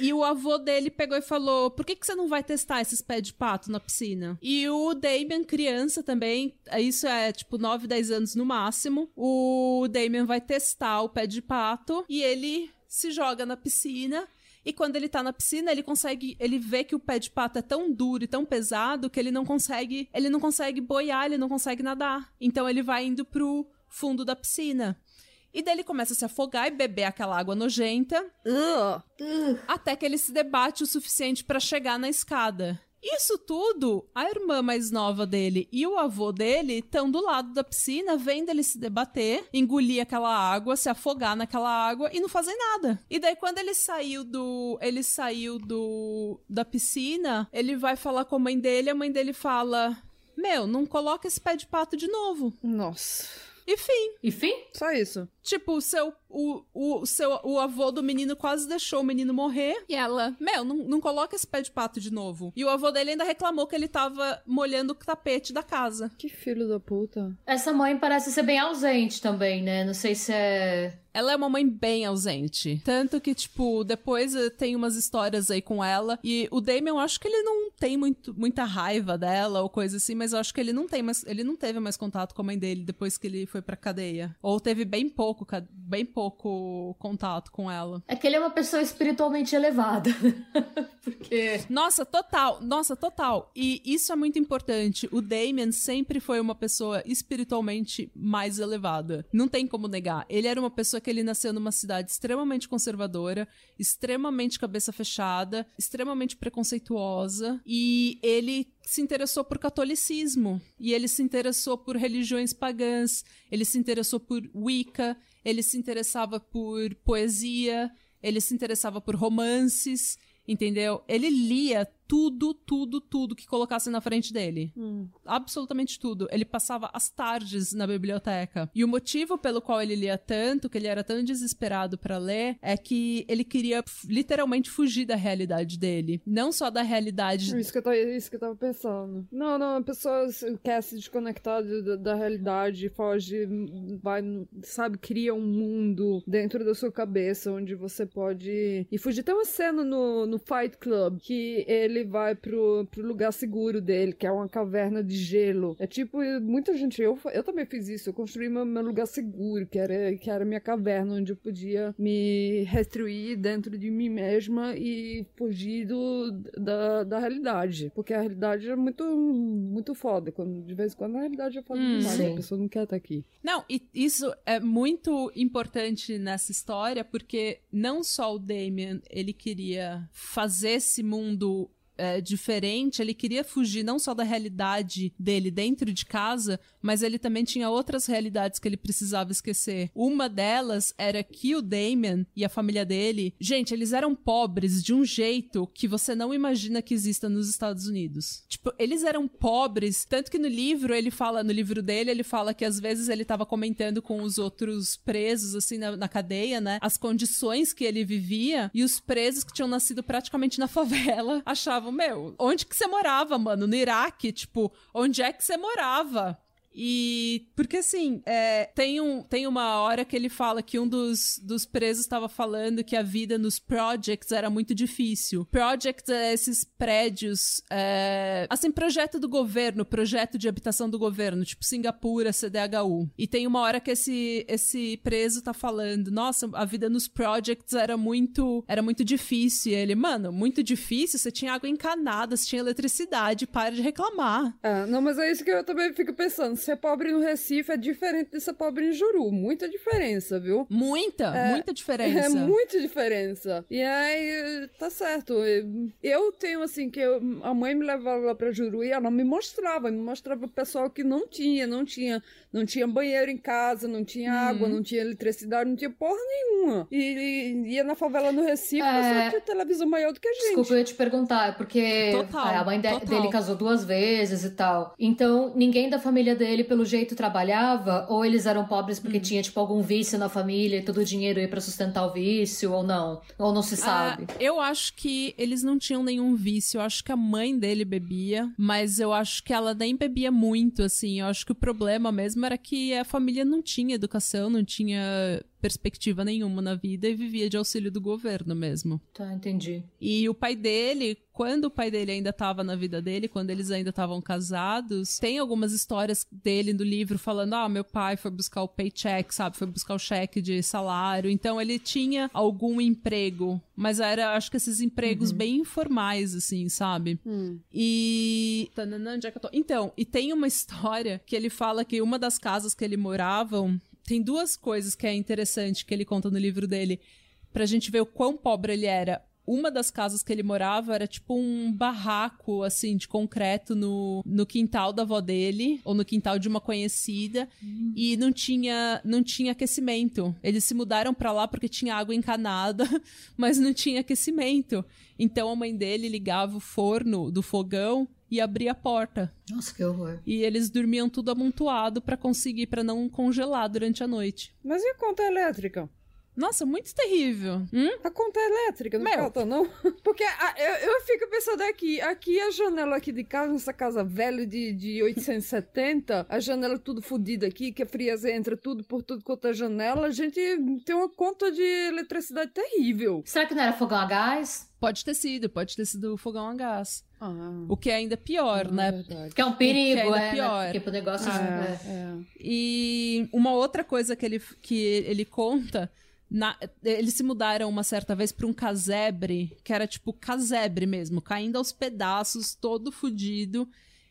E o avô dele pegou e falou: por que, que você não vai testar esses pés de pato na piscina? E o Damien, criança também, isso é tipo 9, 10 anos no máximo, o Damien vai testar o pé de pato e ele se joga na piscina e quando ele tá na piscina, ele consegue. Ele vê que o pé de pato é tão duro e tão pesado que ele não consegue. Ele não consegue boiar, ele não consegue nadar. Então ele vai indo pro fundo da piscina. E daí ele começa a se afogar e beber aquela água nojenta. Uh. Até que ele se debate o suficiente para chegar na escada. Isso tudo, a irmã mais nova dele e o avô dele estão do lado da piscina, vendo ele se debater, engolir aquela água, se afogar naquela água e não fazer nada. E daí quando ele saiu do, ele saiu do da piscina, ele vai falar com a mãe dele, a mãe dele fala: "Meu, não coloca esse pé de pato de novo". Nossa. E fim. E fim? Só isso. Tipo, o seu, o, o, seu, o avô do menino quase deixou o menino morrer. E ela, meu, não, não coloca esse pé de pato de novo. E o avô dele ainda reclamou que ele tava molhando o tapete da casa. Que filho da puta. Essa mãe parece ser bem ausente também, né? Não sei se é ela é uma mãe bem ausente. Tanto que, tipo, depois tem umas histórias aí com ela. E o Damien, eu acho que ele não tem muito, muita raiva dela ou coisa assim, mas eu acho que ele não tem mais. Ele não teve mais contato com a mãe dele depois que ele foi pra cadeia. Ou teve bem pouco, bem pouco contato com ela. É que ele é uma pessoa espiritualmente elevada. <laughs> Porque. Nossa, total. Nossa, total. E isso é muito importante. O Damien sempre foi uma pessoa espiritualmente mais elevada. Não tem como negar. Ele era uma pessoa que ele nasceu numa cidade extremamente conservadora, extremamente cabeça fechada, extremamente preconceituosa e ele se interessou por catolicismo e ele se interessou por religiões pagãs, ele se interessou por Wicca, ele se interessava por poesia, ele se interessava por romances, entendeu? Ele lia tudo, tudo, tudo que colocasse na frente dele. Hum. Absolutamente tudo. Ele passava as tardes na biblioteca. E o motivo pelo qual ele lia tanto, que ele era tão desesperado para ler, é que ele queria literalmente fugir da realidade dele. Não só da realidade. Isso que eu, isso que eu tava pensando. Não, não, a pessoa quer se desconectar da, da realidade, foge, vai, sabe, cria um mundo dentro da sua cabeça onde você pode. E fugir. Tem uma cena no, no Fight Club que ele vai pro, pro lugar seguro dele, que é uma caverna de gelo. É tipo, muita gente. Eu, eu também fiz isso. Eu construí meu, meu lugar seguro, que era, que era minha caverna, onde eu podia me restruir dentro de mim mesma e fugir do, da, da realidade. Porque a realidade é muito, muito foda. Quando, de vez em quando a realidade é foda Hum, demais. sim. A pessoa não quer estar aqui. Não, e isso é muito importante nessa história, porque não só o Damien ele queria fazer esse mundo é, diferente, ele queria fugir não só da realidade dele dentro de casa, mas ele também tinha outras realidades que ele precisava esquecer. Uma delas era que o Damien e a família dele, gente, eles eram pobres de um jeito que você não imagina que exista nos Estados Unidos. Tipo, eles eram pobres, tanto que no livro ele fala, no livro dele, ele fala que às vezes ele tava comentando com os outros presos, assim, na, na cadeia, né? As condições que ele vivia e os presos que tinham nascido praticamente na <laughs> favela achavam, meu, onde que você morava, mano? No Iraque, tipo, onde é que você morava? E porque assim, é, tem, um, tem uma hora que ele fala que um dos, dos presos estava falando que a vida nos projects era muito difícil. Projects é esses prédios, é, assim, projeto do governo, projeto de habitação do governo, tipo Singapura, CDHU. E tem uma hora que esse, esse preso tá falando, nossa, a vida nos projects era muito, era muito difícil. E ele, mano, muito difícil, você tinha água encanada, você tinha eletricidade, para de reclamar. É, não, mas é isso que eu também fico pensando. Ser pobre no Recife é diferente de ser pobre em Juru. Muita diferença, viu? Muita, muita diferença. É muita diferença. E aí, tá certo. Eu tenho, assim, que eu- a mãe me levava lá pra Juru e ela me mostrava, me mostrava o pessoal que não tinha, não tinha, não tinha banheiro em casa, não tinha Uhum. água, não tinha eletricidade, não tinha porra nenhuma. E, e ia na favela no Recife, É. mas só tinha televisão maior do que a gente. Desculpa, eu ia te perguntar, é porque Total, a mãe de- dele casou duas vezes e tal. Então, ninguém da família dele, pelo jeito, trabalhava? Ou eles eram pobres Hum. porque tinha, tipo, algum vício na família e todo o dinheiro ia pra sustentar o vício, ou não? Ou não se sabe? Ah, eu acho que eles não tinham nenhum vício. Eu acho que a mãe dele bebia, mas eu acho que ela nem bebia muito, assim. Eu acho que o problema mesmo era que a família não tinha educação, não tinha perspectiva nenhuma na vida e vivia de auxílio do governo mesmo. Tá, entendi. E o pai dele, quando o pai dele ainda estava na vida dele, quando eles ainda estavam casados, tem algumas histórias dele no livro falando: ah, meu pai foi buscar o paycheck, sabe? Foi buscar o cheque de salário. Então ele tinha algum emprego, mas era, acho que esses empregos bem informais, assim, sabe? Hum. E. Tananã, onde é que eu tô? Então, e tem uma história que ele fala que uma das casas que ele moravam. Tem duas coisas que é interessante que ele conta no livro dele, pra gente ver o quão pobre ele era. Uma das casas que ele morava era tipo um barraco, assim, de concreto no, no quintal da avó dele, ou no quintal de uma conhecida, e não tinha, não tinha aquecimento. Eles se mudaram pra lá porque tinha água encanada, <laughs> mas não tinha aquecimento. Então a mãe dele ligava o forno do fogão e abria a porta. Nossa, que horror. E eles dormiam tudo amontoado pra conseguir, pra não congelar durante a noite. Mas e a conta elétrica? Nossa, muito terrível. Hum? A conta elétrica não Meu. falta, não? <laughs> Porque a- eu, eu fico pensando aqui, aqui a janela aqui de casa, nessa casa velha de, de 870, a janela tudo fodida aqui, que a frieza entra tudo por tudo quanto é janela, a gente tem uma conta de eletricidade terrível. Será que não era fogão a gás? Pode ter sido, pode ter sido fogão a gás. Ah, O que é ainda pior, né? verdade. Que é um perigo, ainda é. né? pior. Porque pro negócio. É, é. é. E uma outra coisa que ele, que ele conta. na- eles se mudaram uma certa vez pra um casebre, que era tipo casebre mesmo, caindo aos pedaços, todo fudido.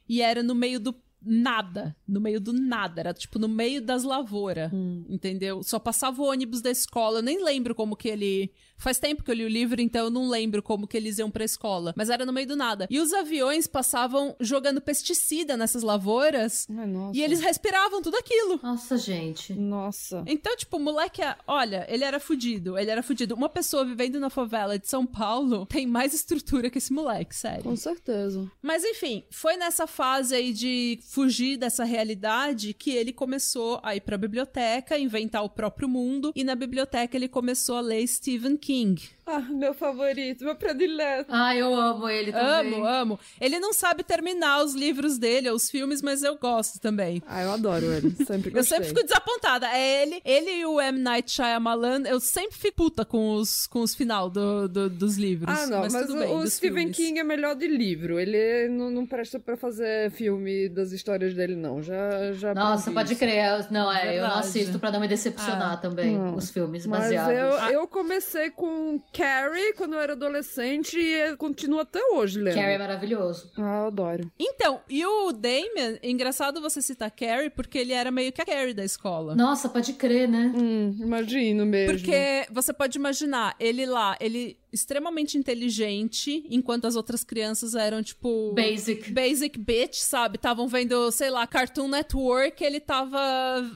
E era no meio do, nada, no meio do nada, era tipo no meio das lavouras, Hum. entendeu? Só passava o ônibus da escola, eu nem lembro como que ele. Faz tempo que eu li o livro, então eu não lembro como que eles iam pra escola, mas era no meio do nada. E os aviões passavam jogando pesticida nessas lavouras Ai, e eles respiravam tudo aquilo. Nossa, gente. Nossa. Então, tipo, o moleque, olha, ele era fudido, ele era fudido. Uma pessoa vivendo na favela de São Paulo tem mais estrutura que esse moleque, sério. Com certeza. Mas enfim, foi nessa fase aí de fugir dessa realidade que ele começou a ir pra biblioteca, inventar o próprio mundo, e na biblioteca ele começou a ler Stephen King. Ah, meu favorito, meu predileto. Ah, eu amo ele também. Amo, amo. Ele não sabe terminar os livros dele, ou os filmes, mas eu gosto também. Ah, eu adoro ele. Sempre gostei. Eu sempre fico desapontada. É ele, ele e o M. Night Shyamalan, eu sempre fico puta com os, com os final do, do- dos livros. Ah, não, mas, tudo o, bem, o Stephen filmes. King é melhor de livro. Ele não, não presta pra fazer filme das histórias dele, não. Já, já Nossa, pode isso. crer. Não, é, eu não assisto pra não me decepcionar Ah. também, Não. os filmes Mas baseados. eu, eu comecei com Carrie quando eu era adolescente e continuo até hoje lendo. Carrie é maravilhoso. Ah, eu adoro. Então, e o Damien, engraçado você citar Carrie, porque ele era meio que a Carrie da escola. Nossa, pode crer, né? Hum, imagino mesmo. Porque você pode imaginar, ele lá, ele extremamente inteligente, enquanto as outras crianças eram, tipo. Basic. Basic bitch, sabe? Estavam vendo, sei lá, Cartoon Network, ele tava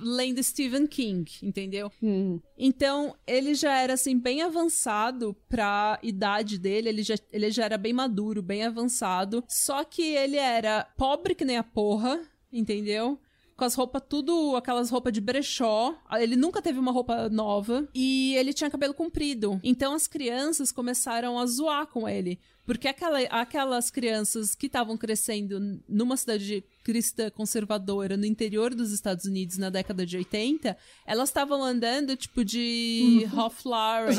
lendo Stephen King, entendeu? Hum. Então, ele já era, assim, bem avançado pra idade dele, ele já, ele já era bem maduro, bem avançado. Só que ele era pobre que nem a porra, entendeu? Com as roupas tudo, aquelas roupas de brechó. Ele nunca teve uma roupa nova. E ele tinha cabelo comprido. Então as crianças começaram a zoar com ele. Porque aquela, aquelas crianças que estavam crescendo numa cidade cristã conservadora no interior dos Estados Unidos na década de 80, elas estavam andando tipo de Ralph Lauren?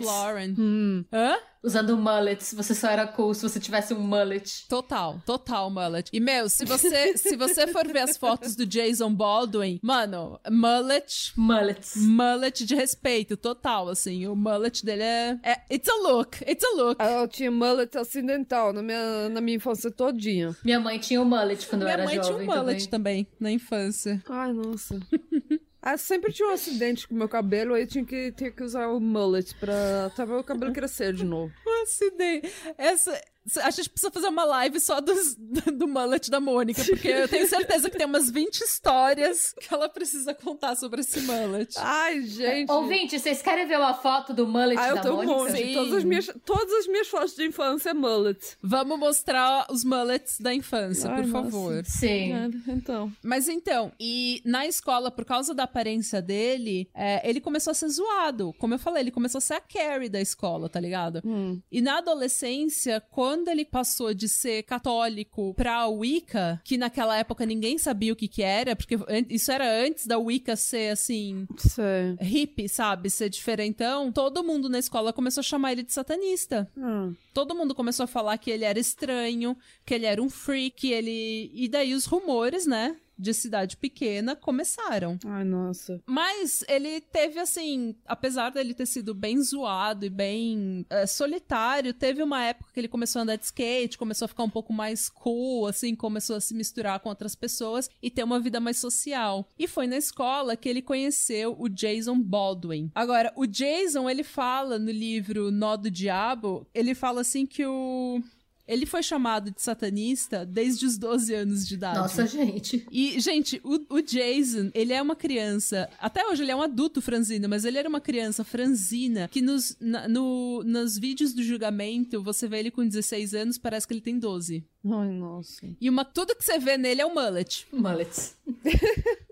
Ralph. Lauren. Hum. Hã? Usando mullets. Você só era cool se você tivesse um mullet. Total, total mullet. E, meu, se você, se você for ver as fotos do Jason Baldwin, mano, mullet, Mullets. mullet de respeito, total, assim. O mullet dele é, é... It's a look, it's a look. Ah, Eu tinha mullet acidental na minha, na minha infância todinha. Minha mãe tinha um mullet quando eu Minha era mãe tinha jovem um mullet também. também, na infância. Ai, nossa. <laughs> Ah, sempre tinha um acidente com o meu cabelo, aí tinha que, tinha que usar o mullet pra até meu cabelo crescer de novo. Um acidente. Essa... A gente precisa fazer uma live só dos, <laughs> do mullet da Mônica, porque eu tenho certeza que tem umas 20 histórias que ela precisa contar sobre esse mullet. Ai, gente. Ouvinte, vocês querem ver uma foto do mullet Ah, eu da tenho um Mônica? monte. Sim. Todas as, minhas, todas as minhas fotos de infância é mullet. Vamos mostrar os mullets da infância, Ai, por nossa. favor. Sim. É, então. Mas então, e na escola, por causa da aparência dele, é, ele começou a ser zoado. Como eu falei, ele começou a ser a Carrie da escola, tá ligado? Hum. E na adolescência, quando ele passou de ser católico pra Wicca, que naquela época ninguém sabia o que que era, porque isso era antes da Wicca ser, assim, Sei. hippie, sabe? Ser diferentão, todo mundo na escola começou a chamar ele de satanista. Ah, Todo mundo começou a falar que ele era estranho, que ele era um freak, que ele. E daí os rumores, né? De cidade pequena começaram. ai, nossa. Mas ele teve, assim, apesar dele ter sido bem zoado e bem eh, solitário, teve uma época que ele começou a andar de skate, começou a ficar um pouco mais cool, assim, começou a se misturar com outras pessoas e ter uma vida mais social. E foi na escola que ele conheceu o Jason Baldwin. Agora, o Jason, ele fala no livro Nó do Diabo, ele fala assim que o. Ele foi chamado de satanista desde os 12 anos de idade. Nossa, gente. E, gente, o, o Jason, ele é uma criança. Até hoje ele é um adulto franzino, mas ele era uma criança franzina que nos, na- no, nos vídeos do julgamento você vê ele com 16 anos, parece que ele tem 12. Ai, nossa. E uma, tudo que você vê nele é o mullet. <laughs> Mullets.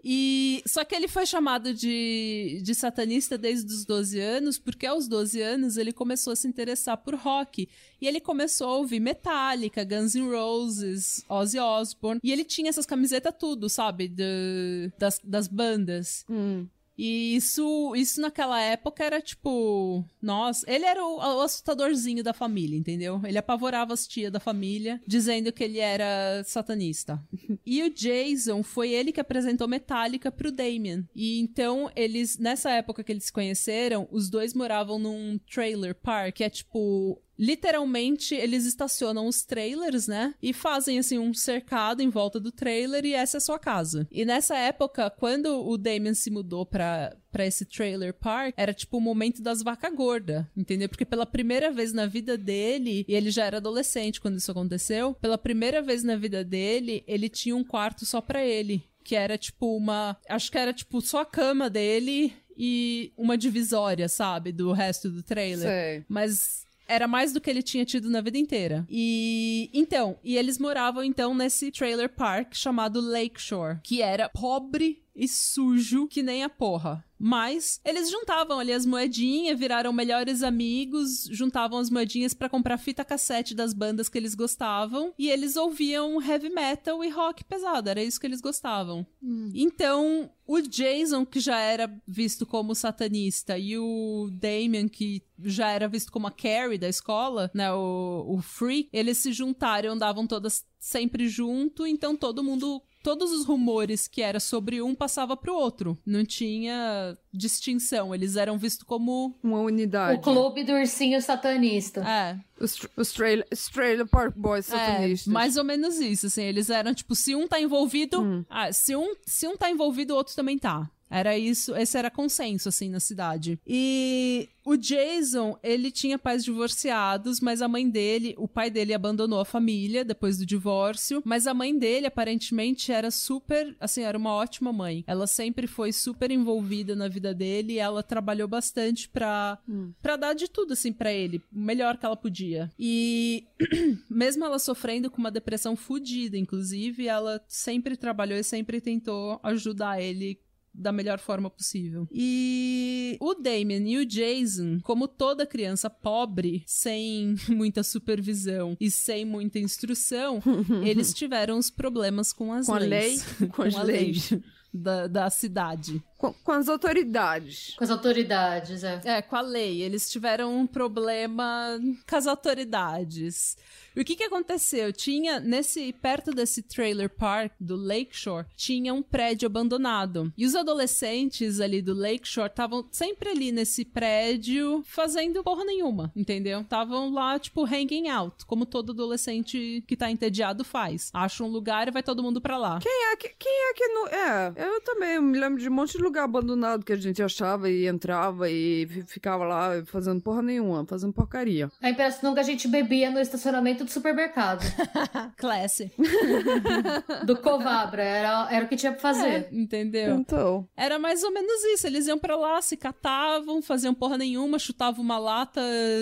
E só que ele foi chamado de, de satanista desde os 12 anos, porque aos 12 anos ele começou a se interessar por rock. E ele começou a ouvir Metallica, Guns N' Roses, Ozzy Osbourne. E ele tinha essas camisetas tudo, sabe? De, das, das bandas. Hum. E isso, isso naquela época era tipo. Nossa, ele era o, o assustadorzinho da família, entendeu? Ele apavorava as tias da família, dizendo que ele era satanista. <laughs> e o Jason foi ele que apresentou Metallica pro Damien. E então eles, nessa época que eles se conheceram, os dois moravam num trailer park, que é tipo literalmente eles estacionam os trailers, né? E fazem assim um cercado em volta do trailer e essa é a sua casa. E nessa época, quando o Damien se mudou pra, pra esse trailer park, era tipo o momento das vacas gordas, entendeu? Porque pela primeira vez na vida dele, e ele já era adolescente quando isso aconteceu, pela primeira vez na vida dele, ele tinha um quarto só pra ele. Que era tipo uma. Acho que era tipo só a cama dele e uma divisória, sabe? Do resto do trailer. Sei. Mas era mais do que ele tinha tido na vida inteira. E então, e eles moravam então nesse trailer park chamado Lakeshore, que era pobre e sujo que nem a porra. Mas eles juntavam ali as moedinhas, viraram melhores amigos, juntavam as moedinhas pra comprar fita cassete das bandas que eles gostavam e eles ouviam heavy metal e rock pesado, era isso que eles gostavam. Então, o Jason, que já era visto como satanista, e o Damien, que já era visto como a Carrie da escola, né, o, o Freak, eles se juntaram, andavam todas sempre junto, então todo mundo todos os rumores que era sobre um passava pro outro. Não tinha distinção. Eles eram vistos como. Uma unidade. O clube do ursinho satanista. É. Os, tra- os trailer, os trailer Park Boys É, satanistas. mais ou menos isso, assim. Eles eram, tipo, se um tá envolvido. Ah, se, um, se um tá envolvido, o outro também tá. Era isso, esse era consenso, assim, na cidade. E o Jason, ele tinha pais divorciados, mas a mãe dele, o pai dele abandonou a família depois do divórcio, mas a mãe dele, aparentemente, era super, assim, era uma ótima mãe. Ela sempre foi super envolvida na vida dele e ela trabalhou bastante pra, pra dar de tudo, assim, pra ele, o melhor que ela podia. E <clears throat> mesmo ela sofrendo com uma depressão fodida, inclusive, ela sempre trabalhou e sempre tentou ajudar ele da melhor forma possível. E o Damien e o Jason, como toda criança pobre, sem <laughs> muita supervisão e sem muita instrução, <laughs> eles tiveram os problemas com as Com a leis. lei, com <laughs> as a lei leis. da, da cidade. Com, com as autoridades. Com as autoridades, é. É, com a lei. Eles tiveram um problema com as autoridades. E o que que aconteceu? Tinha, nesse, perto desse trailer park do Lakeshore, tinha um prédio abandonado. E os adolescentes ali do Lakeshore estavam sempre ali nesse prédio fazendo porra nenhuma, entendeu? Estavam lá, tipo, hanging out, como todo adolescente que tá entediado faz. Acha um lugar e vai todo mundo pra lá. Quem é que, quem é que não. É, eu também me lembro de um monte de lugar abandonado que a gente achava e entrava e fi- ficava lá fazendo porra nenhuma, fazendo porcaria. A impressão que a gente bebia no estacionamento do supermercado. <laughs> Classe. <laughs> Do Covabra. Era, era o que tinha pra fazer. Entendeu? Então. Era mais ou menos isso. Eles iam pra lá, se catavam, faziam porra nenhuma, chutavam uma lata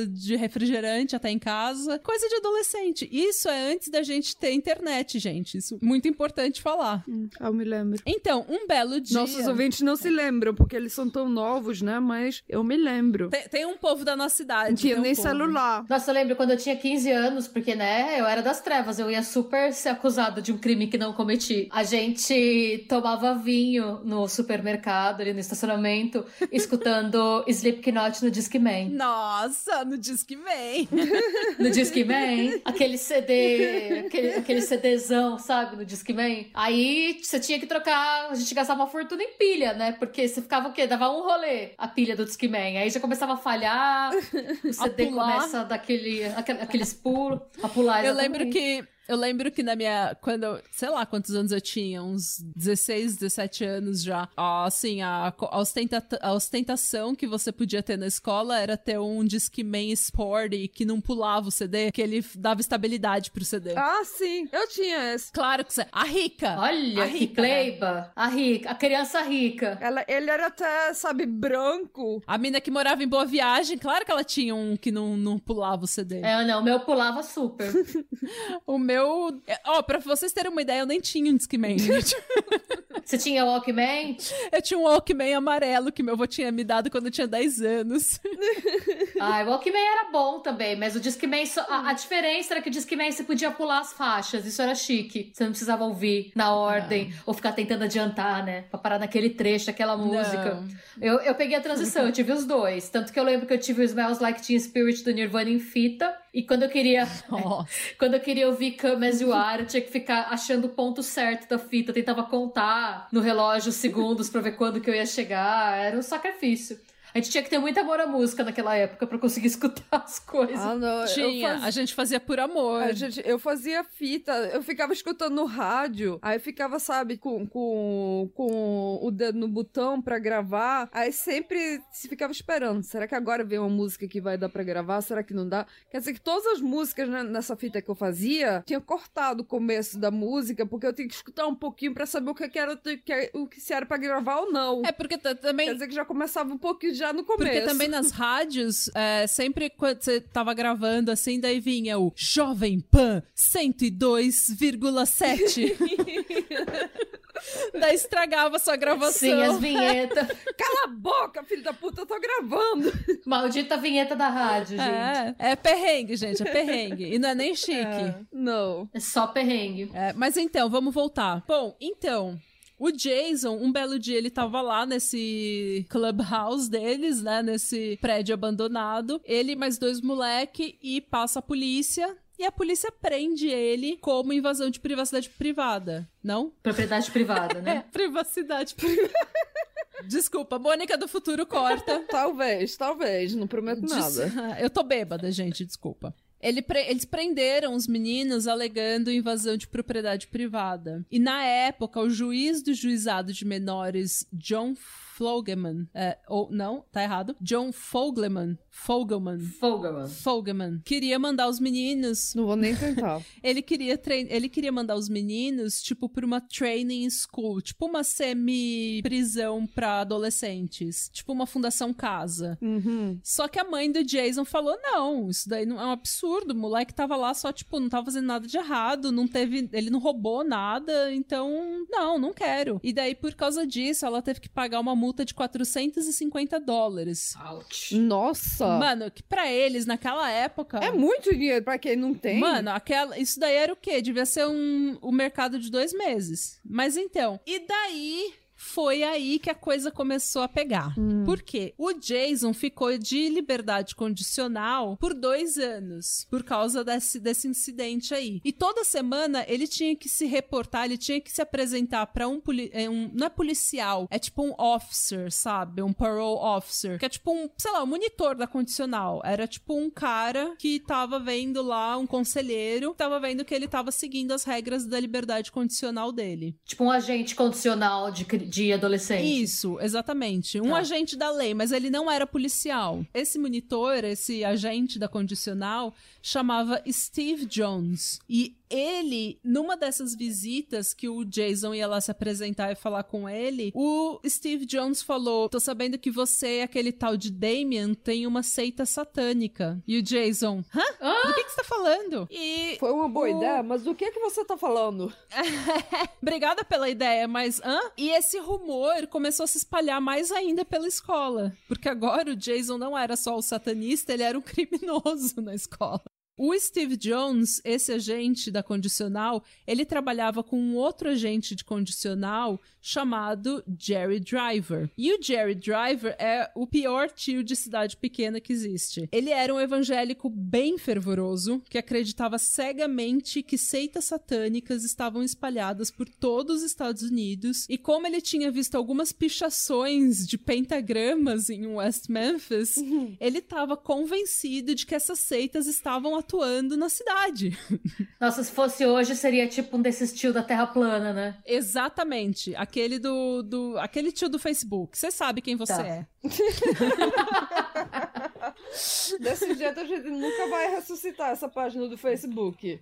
de refrigerante até em casa. Coisa de adolescente. Isso é antes da gente ter internet, gente. Isso é muito importante falar. hum, Eu me lembro. Então, um belo dia. Nossos ouvintes não se lembram, porque eles são tão novos, né? Mas eu me lembro. Tem, tem um povo da nossa cidade. Não tinha um nem povo. celular. Nossa, eu lembro quando eu tinha 15 anos, porque, né, eu era das trevas, eu ia super ser acusada de um crime que não cometi. A gente tomava vinho no supermercado, ali no estacionamento, <laughs> escutando Slipknot no Discman. Nossa, no Disque Vem. No Discman, aquele CD, aquele, aquele CDzão, sabe, no Discman. Aí você tinha que trocar, a gente gastava uma fortuna em pilha, né? Porque você ficava o quê? Dava um rolê a pilha do Discman. Aí já começava a falhar, <laughs> o CD começa a dar aquele, aquele- aqueles pulos, a pular. Eu lembro que. Eu lembro que na minha. Quando. eu- Sei lá quantos anos eu tinha, uns 16, 17 anos já. Assim, a, a, ostenta- a ostentação que você podia ter na escola era ter um Discman Sport que não pulava o CD, que ele dava estabilidade pro CD. Ah, sim. Eu tinha esse. Claro que você. A rica! Olha a que rica, né? pleiba. A rica, a criança rica. Ela, ele era até, sabe, branco. A mina que morava em Boa Viagem, claro que ela tinha um que não, não pulava o CD. É, não, o meu pulava super. <laughs> O meu. É, Ó, pra vocês terem uma ideia, eu nem tinha um Discman, gente. <laughs> Você tinha Walkman? <laughs> Eu tinha um Walkman amarelo que meu avô tinha me dado quando eu tinha 10 anos. <laughs> Ah, o Walkman era bom também, mas o Discman, só, a, a diferença era que o Discman você podia pular as faixas, isso era chique. Você não precisava ouvir na ordem, ou ficar tentando adiantar, né? Pra parar naquele trecho daquela música. Não. Eu, eu peguei a transição, eu tive os dois. Tanto que eu lembro que eu tive o Smells Like Teen Spirit do Nirvana em fita, e quando eu queria... <laughs> Nossa. Quando eu queria ouvir Come As You Are, eu tinha que ficar achando o ponto certo da fita. Eu tentava contar no relógio os segundos pra ver quando que eu ia chegar. Era um sacrifício. A gente tinha que ter muito amor à música naquela época pra conseguir <laughs> escutar as coisas. Ah, não. Tinha, faz... a gente fazia por amor. Gente, eu fazia fita, eu ficava escutando no rádio, aí ficava, sabe, com, com, com o dedo no botão pra gravar, aí sempre se ficava esperando. Será que agora vem uma música que vai dar pra gravar? Será que não dá? Quer dizer que todas as músicas né, nessa fita que eu fazia, tinha cortado o começo da música, porque eu tinha que escutar um pouquinho pra saber o que, era, o que se era pra gravar ou não. É porque também. Quer dizer que já começava um pouquinho já no começo. Porque também nas <laughs> rádios, é, sempre quando você tava gravando assim, daí vinha o Jovem Pan 102,7. <laughs> Daí estragava a sua gravação. Sim, as vinhetas. <laughs> Cala a boca, filho da puta, eu tô gravando. Maldita vinheta da rádio, gente. É, é perrengue, gente, é perrengue. E não é nem chique. É, não. É só perrengue. É, mas então, vamos voltar. Bom, então, o Jason, um belo dia, ele tava lá nesse clubhouse deles, né? Nesse prédio abandonado. Ele mais dois moleque e passa a polícia e a polícia prende ele como invasão de privacidade privada, não? Propriedade privada, né? <laughs> é, privacidade privada. Desculpa, Mônica do futuro corta. talvez, talvez, não prometo Des... nada. <laughs> Eu tô bêbada, gente, desculpa. Ele pre... Eles prenderam os meninos alegando invasão de propriedade privada. E na época, o juiz do juizado de menores, John Flogman, é, ou não, tá errado, John Fogelman, Fogelman. Fogelman. Fogelman. Queria mandar os meninos. Não vou nem <laughs> tentar. ele queria trein... ele queria mandar os meninos, tipo, pra uma training school, tipo uma semi-prisão pra adolescentes. Tipo uma fundação casa. Uhum. Só que a mãe do Jason falou: não, isso daí não é um absurdo. O moleque tava lá só, tipo, não tava fazendo nada de errado, não teve. Ele não roubou nada, então, não, não quero. E daí, por causa disso, ela teve que pagar uma multa de 450 dólares. Ouch. Nossa! Mano, que pra eles, naquela época. É muito dinheiro pra quem não tem. Mano, aquela, isso daí era o quê? Devia ser um, um mercado de dois meses. Mas então. E daí foi aí que a coisa começou a pegar. Hum. Por quê? O Jason ficou de liberdade condicional por dois anos, por causa desse, desse incidente aí. E toda semana ele tinha que se reportar, ele tinha que se apresentar para um, é um. Não é policial, é tipo um officer, sabe? Um parole officer. Que é tipo um, sei lá, um monitor da condicional. Era tipo um cara que tava vendo lá, um conselheiro, tava vendo que ele tava seguindo as regras da liberdade condicional dele. Tipo um agente condicional de de adolescente. Isso, exatamente. Um tá. agente da lei, mas ele não era policial. Esse monitor, esse agente da condicional, chamava Steve Jones. E ele, numa dessas visitas que o Jason ia lá se apresentar e falar com ele, o Steve Jones falou: Tô sabendo que você, aquele tal de Damien, tem uma seita satânica. E o Jason, hã? Ah? Do que, que você tá falando? E. Foi uma boa o... ideia, mas do que que você tá falando? <laughs> Obrigada pela ideia, mas hã? E esse rumor começou a se espalhar mais ainda pela escola. Porque agora o Jason não era só o satanista, ele era um <laughs> criminoso na escola. O Steve Jones, esse agente da condicional, ele trabalhava com um outro agente de condicional chamado Jerry Driver. E o Jerry Driver é o pior tio de cidade pequena que existe. Ele era um evangélico bem fervoroso, que acreditava cegamente que seitas satânicas estavam espalhadas por todos os Estados Unidos, e como ele tinha visto algumas pichações de pentagramas em West Memphis, uhum. <laughs> ele estava convencido de que essas seitas estavam atuando na cidade. <laughs> Nossa, se fosse hoje, seria tipo um desses tio da Terra plana, né? Exatamente. Aquele do. do aquele tio do Facebook. Você sabe quem você tá. é. <laughs> A gente nunca vai ressuscitar essa página do Facebook.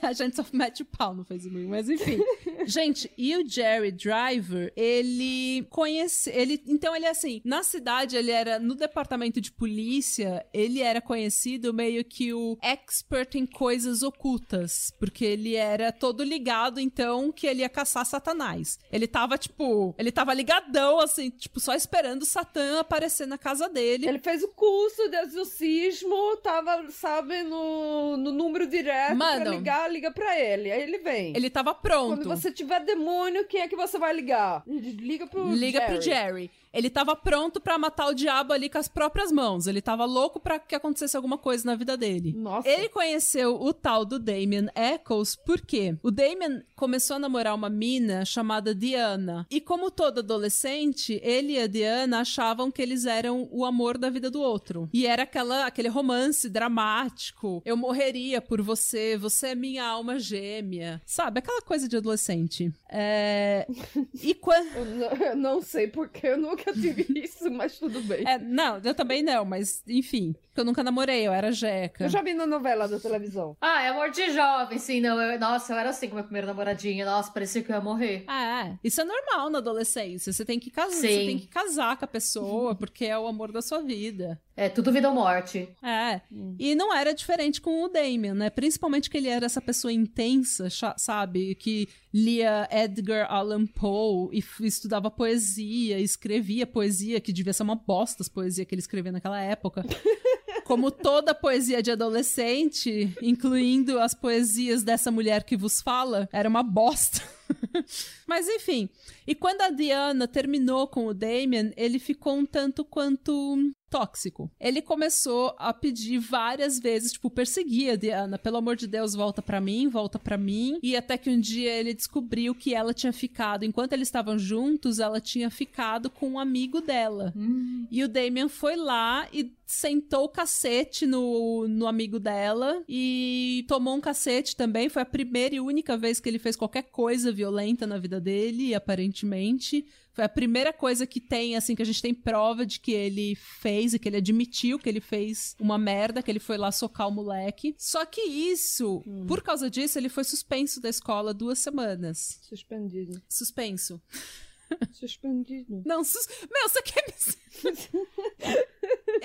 É, <laughs> a gente só mete o pau no Facebook, mas enfim. <laughs> gente, e o Jerry Driver, ele conhece. Ele, então, ele é assim, na cidade, ele era no departamento de polícia, ele era conhecido meio que o expert em coisas ocultas. Porque ele era todo ligado, então, que ele ia caçar Satanás. Ele tava, tipo, ele tava ligadão, assim, tipo, só esperando Satã aparecer na casa dele. Ele fez o curso de exorcismo, tava, sabe, no, no número direto Mano, pra ligar, liga pra ele. Aí ele vem. Ele tava pronto. Quando você tiver demônio, quem é que você vai ligar? Liga pro liga Jerry. pro Jerry. Ele tava pronto pra matar o diabo ali com as próprias mãos. Ele tava louco pra que acontecesse alguma coisa na vida dele. Nossa. Ele conheceu o tal do Damien Eccles porque o Damien começou a namorar uma mina chamada Diana. E como todo adolescente, ele e a Diana achavam que eles eram o amor da vida do outro. E era aquela, aquele romance dramático. Eu morreria por você, você é minha alma gêmea. Sabe, aquela coisa de adolescente. É... <laughs> E quando... Eu não, eu não sei porque eu nunca tive <laughs> isso, mas tudo bem. É, não, eu também não, mas enfim. Eu nunca namorei, eu era jeca. Eu já vi na novela da televisão. Ah, é amor de jovem, sim. Não, eu- nossa, eu era assim com minha primeira namoradinha. Nossa, parecia que eu ia morrer. Ah, é. Isso é normal na adolescência. Você tem que casar, você Sim. tem que casar com a pessoa, porque é o amor da sua vida. É tudo vida ou morte. É. E não era diferente com o Damien, né? Principalmente que ele era essa pessoa intensa, sabe? Que lia Edgar Allan Poe e estudava poesia, escrevia poesia, que devia ser uma bosta as poesias que ele escrevia naquela época. <laughs> Como toda poesia de adolescente, incluindo as poesias dessa mulher que vos fala, era uma bosta. <laughs> Mas enfim. E quando a Diana terminou com o Damien, ele ficou um tanto quanto tóxico. Ele começou a pedir várias vezes, tipo, perseguir a Diana, pelo amor de Deus, volta pra mim, volta pra mim. E até que um dia ele descobriu que ela tinha ficado, enquanto eles estavam juntos, ela tinha ficado com um amigo dela. E o Damien foi lá e sentou o cacete no, no amigo dela e tomou um cacete também. Foi a primeira e única vez que ele fez qualquer coisa violenta na vida dele, aparentemente. Foi a primeira coisa que tem, assim, que a gente tem prova de que ele fez e que ele admitiu que ele fez uma merda, que ele foi lá socar o moleque. Só que isso, por causa disso, ele foi suspenso da escola duas semanas. Suspendido. Suspenso. <laughs> Suspendido. Não, sus... Meu, você quer me.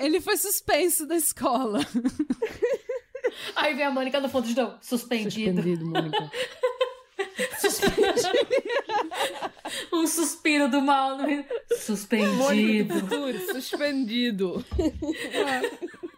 <laughs> ele foi suspenso da escola. <laughs> Aí vem a Mônica no fundo de novo. Suspendido. Mônica. Um suspiro do mal. No... Mônica Suspendido. do futuro, suspendido.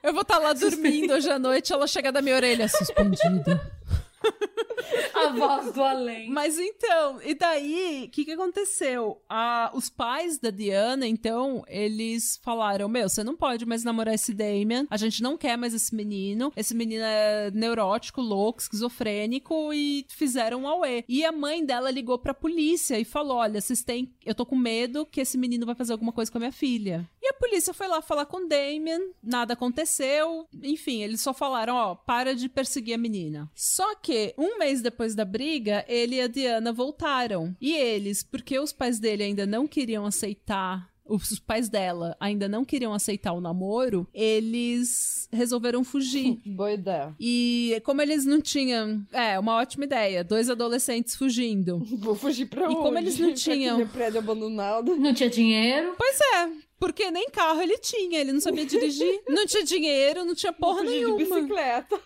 Eu vou estar lá dormindo hoje à noite, ela chega da minha orelha, suspendida. <laughs> A voz do além. Mas então, e daí, o que, que aconteceu? Ah, os pais da Diana, então, eles falaram: Meu, você não pode mais namorar esse Damien, a gente não quer mais esse menino. Esse menino é neurótico, louco, esquizofrênico, e fizeram um auê. E a mãe dela ligou pra polícia e falou: Olha, vocês têm. Eu tô com medo que esse menino vai fazer alguma coisa com a minha filha. E a polícia foi lá falar com o Damien, nada aconteceu. Enfim, eles só falaram: Ó, para de perseguir a menina. Só que, um mês depois da briga, ele e a Diana voltaram. E eles, porque os pais dele ainda não queriam aceitar. Os pais dela ainda não queriam aceitar o namoro, eles resolveram fugir. <laughs> Boa ideia. E como eles não tinham. É, uma ótima ideia. Dois adolescentes fugindo. Vou fugir pra E onde? como eles não <laughs> tinham- prédio abandonado. Não tinha dinheiro. Pois é, porque nem carro ele tinha, ele não sabia dirigir, <laughs> não tinha dinheiro, não tinha porra de nenhuma. bicicleta.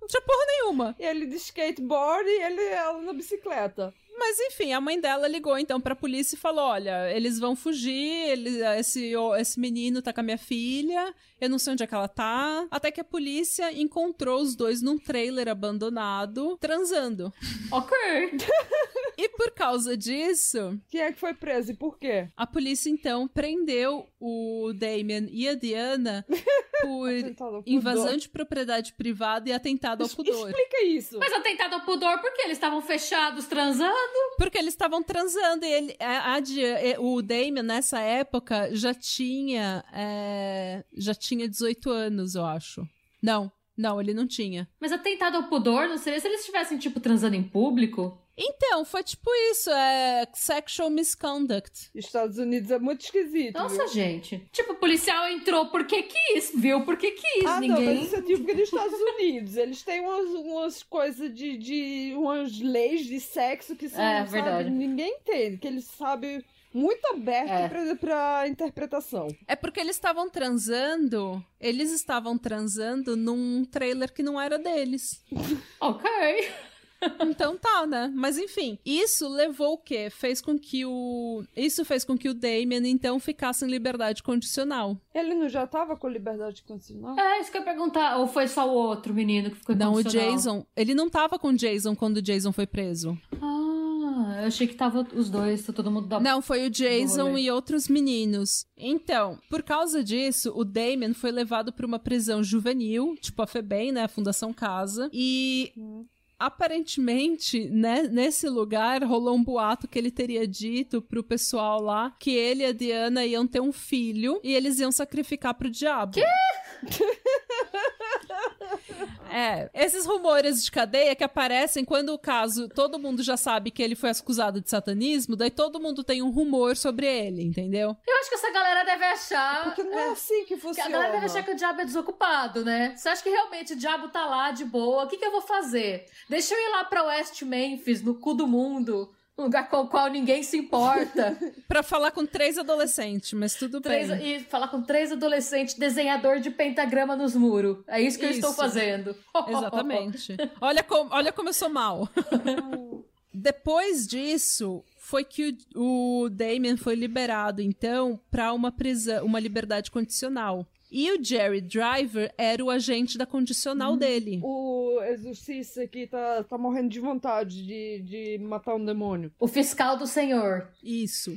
Não tinha porra nenhuma. E ele de skateboard e ele ela na bicicleta. Mas enfim, a mãe dela ligou então pra polícia e falou: olha, eles vão fugir, ele, esse, esse menino tá com a minha filha, eu não sei onde é que ela tá. Até que a polícia encontrou os dois num trailer abandonado, transando. Ok. <laughs> E por causa disso, Quem é que foi preso e por quê? a polícia então prendeu o Damien e a Diana <laughs> por invasão de propriedade privada e atentado ao pudor. Explica isso. Mas atentado ao pudor, por quê? Eles estavam fechados, transando? Porque eles estavam transando e ele, a, a Di- e- o Damien, nessa época, já tinha, é, já tinha 18 anos, eu acho. Não, não, ele não tinha. Mas atentado ao pudor, não seria se eles estivessem, tipo, transando em público? Então, foi tipo isso, é sexual misconduct. Estados Unidos é muito esquisito. Nossa, viu? gente. Tipo, o policial entrou porque quis, viu porque quis. Ah, não, Ninguém. mas isso é típico dos Estados Unidos. Eles têm umas, umas coisas de, de. umas leis de sexo que são. É, sabe, verdade. ninguém entende, que eles sabem muito aberto É. pra, pra interpretação. É porque eles estavam transando, eles estavam transando num trailer que não era deles. Ok. Então tá, né? Mas enfim, isso levou o quê? Fez com que o. Isso fez com que o Damien então ficasse em liberdade condicional. Ele não já tava com liberdade condicional? É, isso que eu ia perguntar. Ou foi só o outro menino que ficou Não, o incondicional? Jason. Ele não tava com o Jason quando o Jason foi preso. Ah, eu achei que tava os dois, tá todo mundo da Não, foi o Jason e outros meninos. Então, por causa disso, o Damien foi levado pra uma prisão juvenil, tipo a FEBEM, né, a Fundação Casa, e aparentemente, né, nesse lugar rolou um boato que ele teria dito pro pessoal lá que ele e a Diana iam ter um filho e eles iam sacrificar pro diabo. Quê? <laughs> É, esses rumores de cadeia que aparecem quando o caso, todo mundo já sabe que ele foi acusado de satanismo, daí todo mundo tem um rumor sobre ele, entendeu? Eu acho que essa galera deve achar. Porque não é, assim que que funciona. a galera deve achar que o diabo é desocupado, né? Você acha que realmente o diabo tá lá de boa? O que, que eu vou fazer? Deixa eu ir lá pra West Memphis, no cu do mundo, um lugar com o qual ninguém se importa. <laughs> Pra falar com três adolescentes, mas tudo Três- bem. e falar com três adolescentes desenhador de pentagrama nos muros. É isso que eu estou Isso. fazendo. <laughs> Exatamente. olha, como, olha como eu sou mal. <laughs> Depois disso, foi que o, o Damien foi liberado, então, pra uma prisão, uma liberdade condicional. E o Jerry Driver era o agente da condicional dele. O exorcista aqui tá, tá morrendo de vontade de, de matar um demônio. O fiscal do senhor. Isso.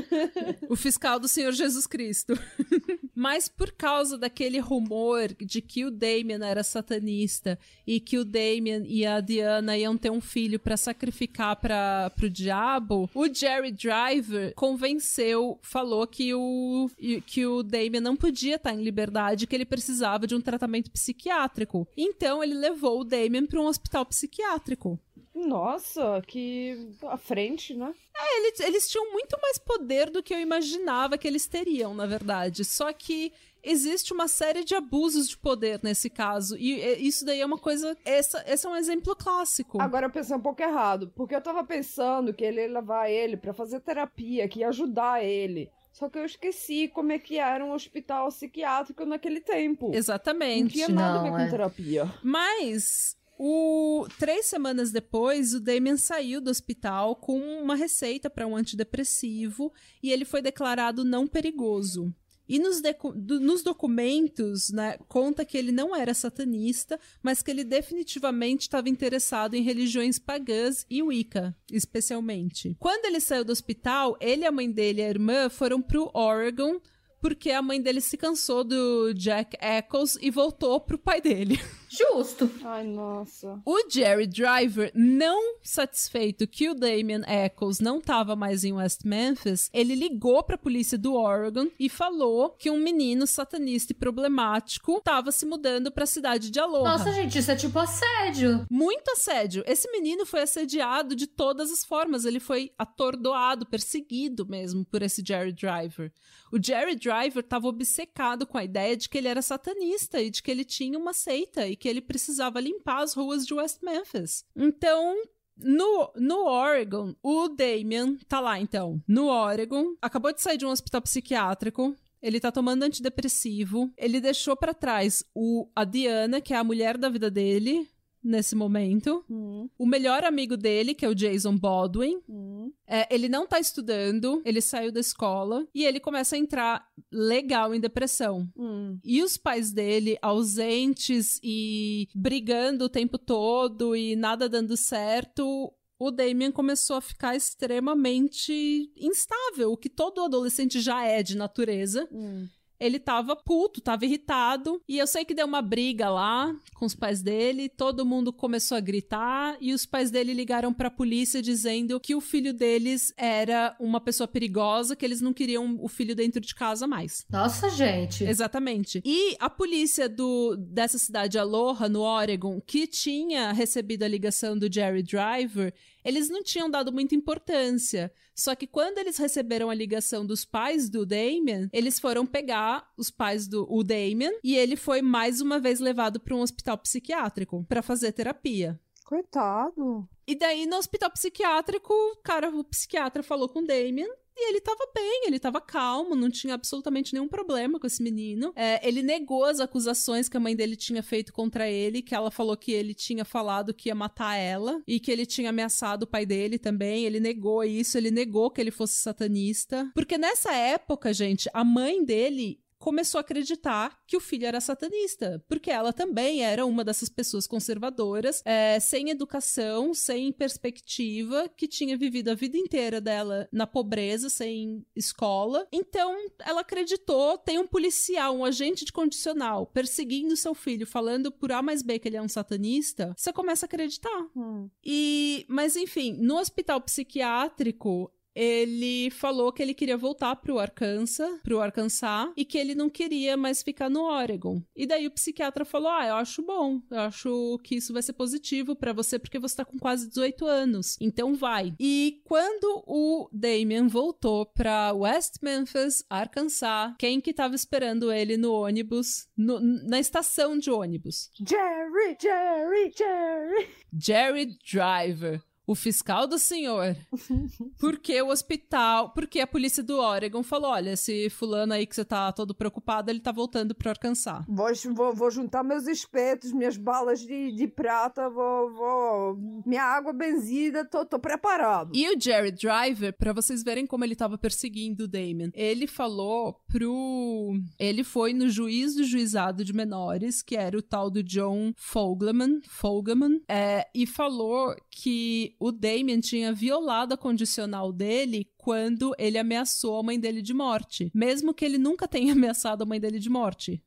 <laughs> o fiscal do Senhor Jesus Cristo. <laughs> Mas por causa daquele rumor de que o Damien era satanista e que o Damien e a Diana iam ter um filho pra sacrificar para pro diabo, o Jerry Driver convenceu, falou que o que o Damien não podia estar em liberdade, que ele precisava de um tratamento psiquiátrico. Então ele levou o Damien para um hospital psiquiátrico. Nossa, que à frente, né? Eles, eles tinham muito mais poder do que eu imaginava que eles teriam, na verdade. Só que existe uma série de abusos de poder nesse caso. E é, isso daí é uma coisa. Essa, esse é um exemplo clássico. Agora eu pensei um pouco errado, porque eu tava pensando que ele ia levar ele pra fazer terapia, que ia ajudar ele. Só que eu esqueci como é que era um hospital psiquiátrico naquele tempo. Não Exatamente. tinha nada a ver Não, com é. terapia. Mas. O... Três semanas depois, o Damien saiu do hospital com uma receita para um antidepressivo e ele foi declarado não perigoso. E nos, do- nos documentos, né, conta que ele não era satanista, mas que ele definitivamente estava interessado em religiões pagãs e Wicca, especialmente. Quando ele saiu do hospital, ele, a mãe dele e a irmã foram pro Oregon, porque a mãe dele se cansou do Jack Eccles e voltou pro pai dele. <laughs> Justo. Ai, nossa. O Jerry Driver, não satisfeito que o Damien Eccles não estava mais em West Memphis, ele ligou para a polícia do Oregon e falou que um menino satanista e problemático estava se mudando para a cidade de Aloha. Nossa, gente, isso é tipo assédio. Muito assédio. Esse menino foi assediado de todas as formas. Ele foi atordoado, perseguido mesmo por esse Jerry Driver. O Jerry Driver estava obcecado com a ideia de que ele era satanista e de que ele tinha uma seita e que ele precisava limpar as ruas de West Memphis. Então, no, no Oregon, o Damien tá lá então. No Oregon, acabou de sair de um hospital psiquiátrico. Ele tá tomando antidepressivo. Ele deixou pra trás o, a Diana, que é a mulher da vida dele nesse momento. Hum, O melhor amigo dele, que é o Jason Baldwin. hum. É, ele não tá estudando, ele saiu da escola e ele começa a entrar legal em depressão. Hum. E os pais dele, ausentes e brigando o tempo todo e nada dando certo, o Damien começou a ficar extremamente instável, o que todo adolescente já é de natureza. Hum. Ele tava puto, tava irritado. E eu sei que deu uma briga lá com os pais dele. Todo mundo começou a gritar. E os pais dele ligaram pra polícia dizendo que o filho deles era uma pessoa perigosa, que eles não queriam o filho dentro de casa mais. Nossa, gente. Exatamente. E a polícia do, dessa cidade Aloha, no Oregon, que tinha recebido a ligação do Jerry Driver, eles não tinham dado muita importância. Só que quando eles receberam a ligação dos pais do Damien, eles foram pegar os pais do o Damien e ele foi mais uma vez levado para um hospital psiquiátrico para fazer terapia. Coitado. E daí, no hospital psiquiátrico, cara, o psiquiatra falou com o Damien e ele tava bem, ele tava calmo, não tinha absolutamente nenhum problema com esse menino. É, ele negou as acusações que a mãe dele tinha feito contra ele, que ela falou que ele tinha falado que ia matar ela e que ele tinha ameaçado o pai dele também. Ele negou isso, ele negou que ele fosse satanista. Porque nessa época, gente, a mãe dele começou a acreditar que o filho era satanista, porque ela também era uma dessas pessoas conservadoras, é, sem educação, sem perspectiva, que tinha vivido a vida inteira dela na pobreza, sem escola. Então, ela acreditou, tem um policial, um agente de condicional, perseguindo seu filho, falando por A mais B que ele é um satanista, você começa a acreditar. Hum. E, mas enfim, no hospital psiquiátrico, ele falou que ele queria voltar pro Arkansas, pro Arkansas, e que ele não queria mais ficar no Oregon. E daí o psiquiatra falou: "Ah, eu acho bom. Eu acho que isso vai ser positivo para você porque você tá com quase 18 anos. Então vai". E quando o Damien voltou para West Memphis, Arkansas, quem que tava esperando ele no ônibus, no- na estação de ônibus? Jerry, Jerry, Jerry. Jerry Driver, o fiscal do senhor. <laughs> Porque o hospital, porque a polícia do Oregon falou: olha, esse fulano aí que você tá todo preocupado, ele tá voltando pro Arkansas. Vou, vou, vou juntar meus espetos, minhas balas de, de prata, vou, vou. Minha água benzida, tô, tô preparado. E o Jerry Driver, pra vocês verem como ele tava perseguindo o Damien, ele falou pro. Ele foi no juiz do juizado de menores, que era o tal do John Fogelman, Fogelman é, e falou que o Damien tinha violado a condicional dele quando ele ameaçou a mãe dele de morte. Mesmo que ele nunca tenha <laughs> ameaçado a mãe dele de morte.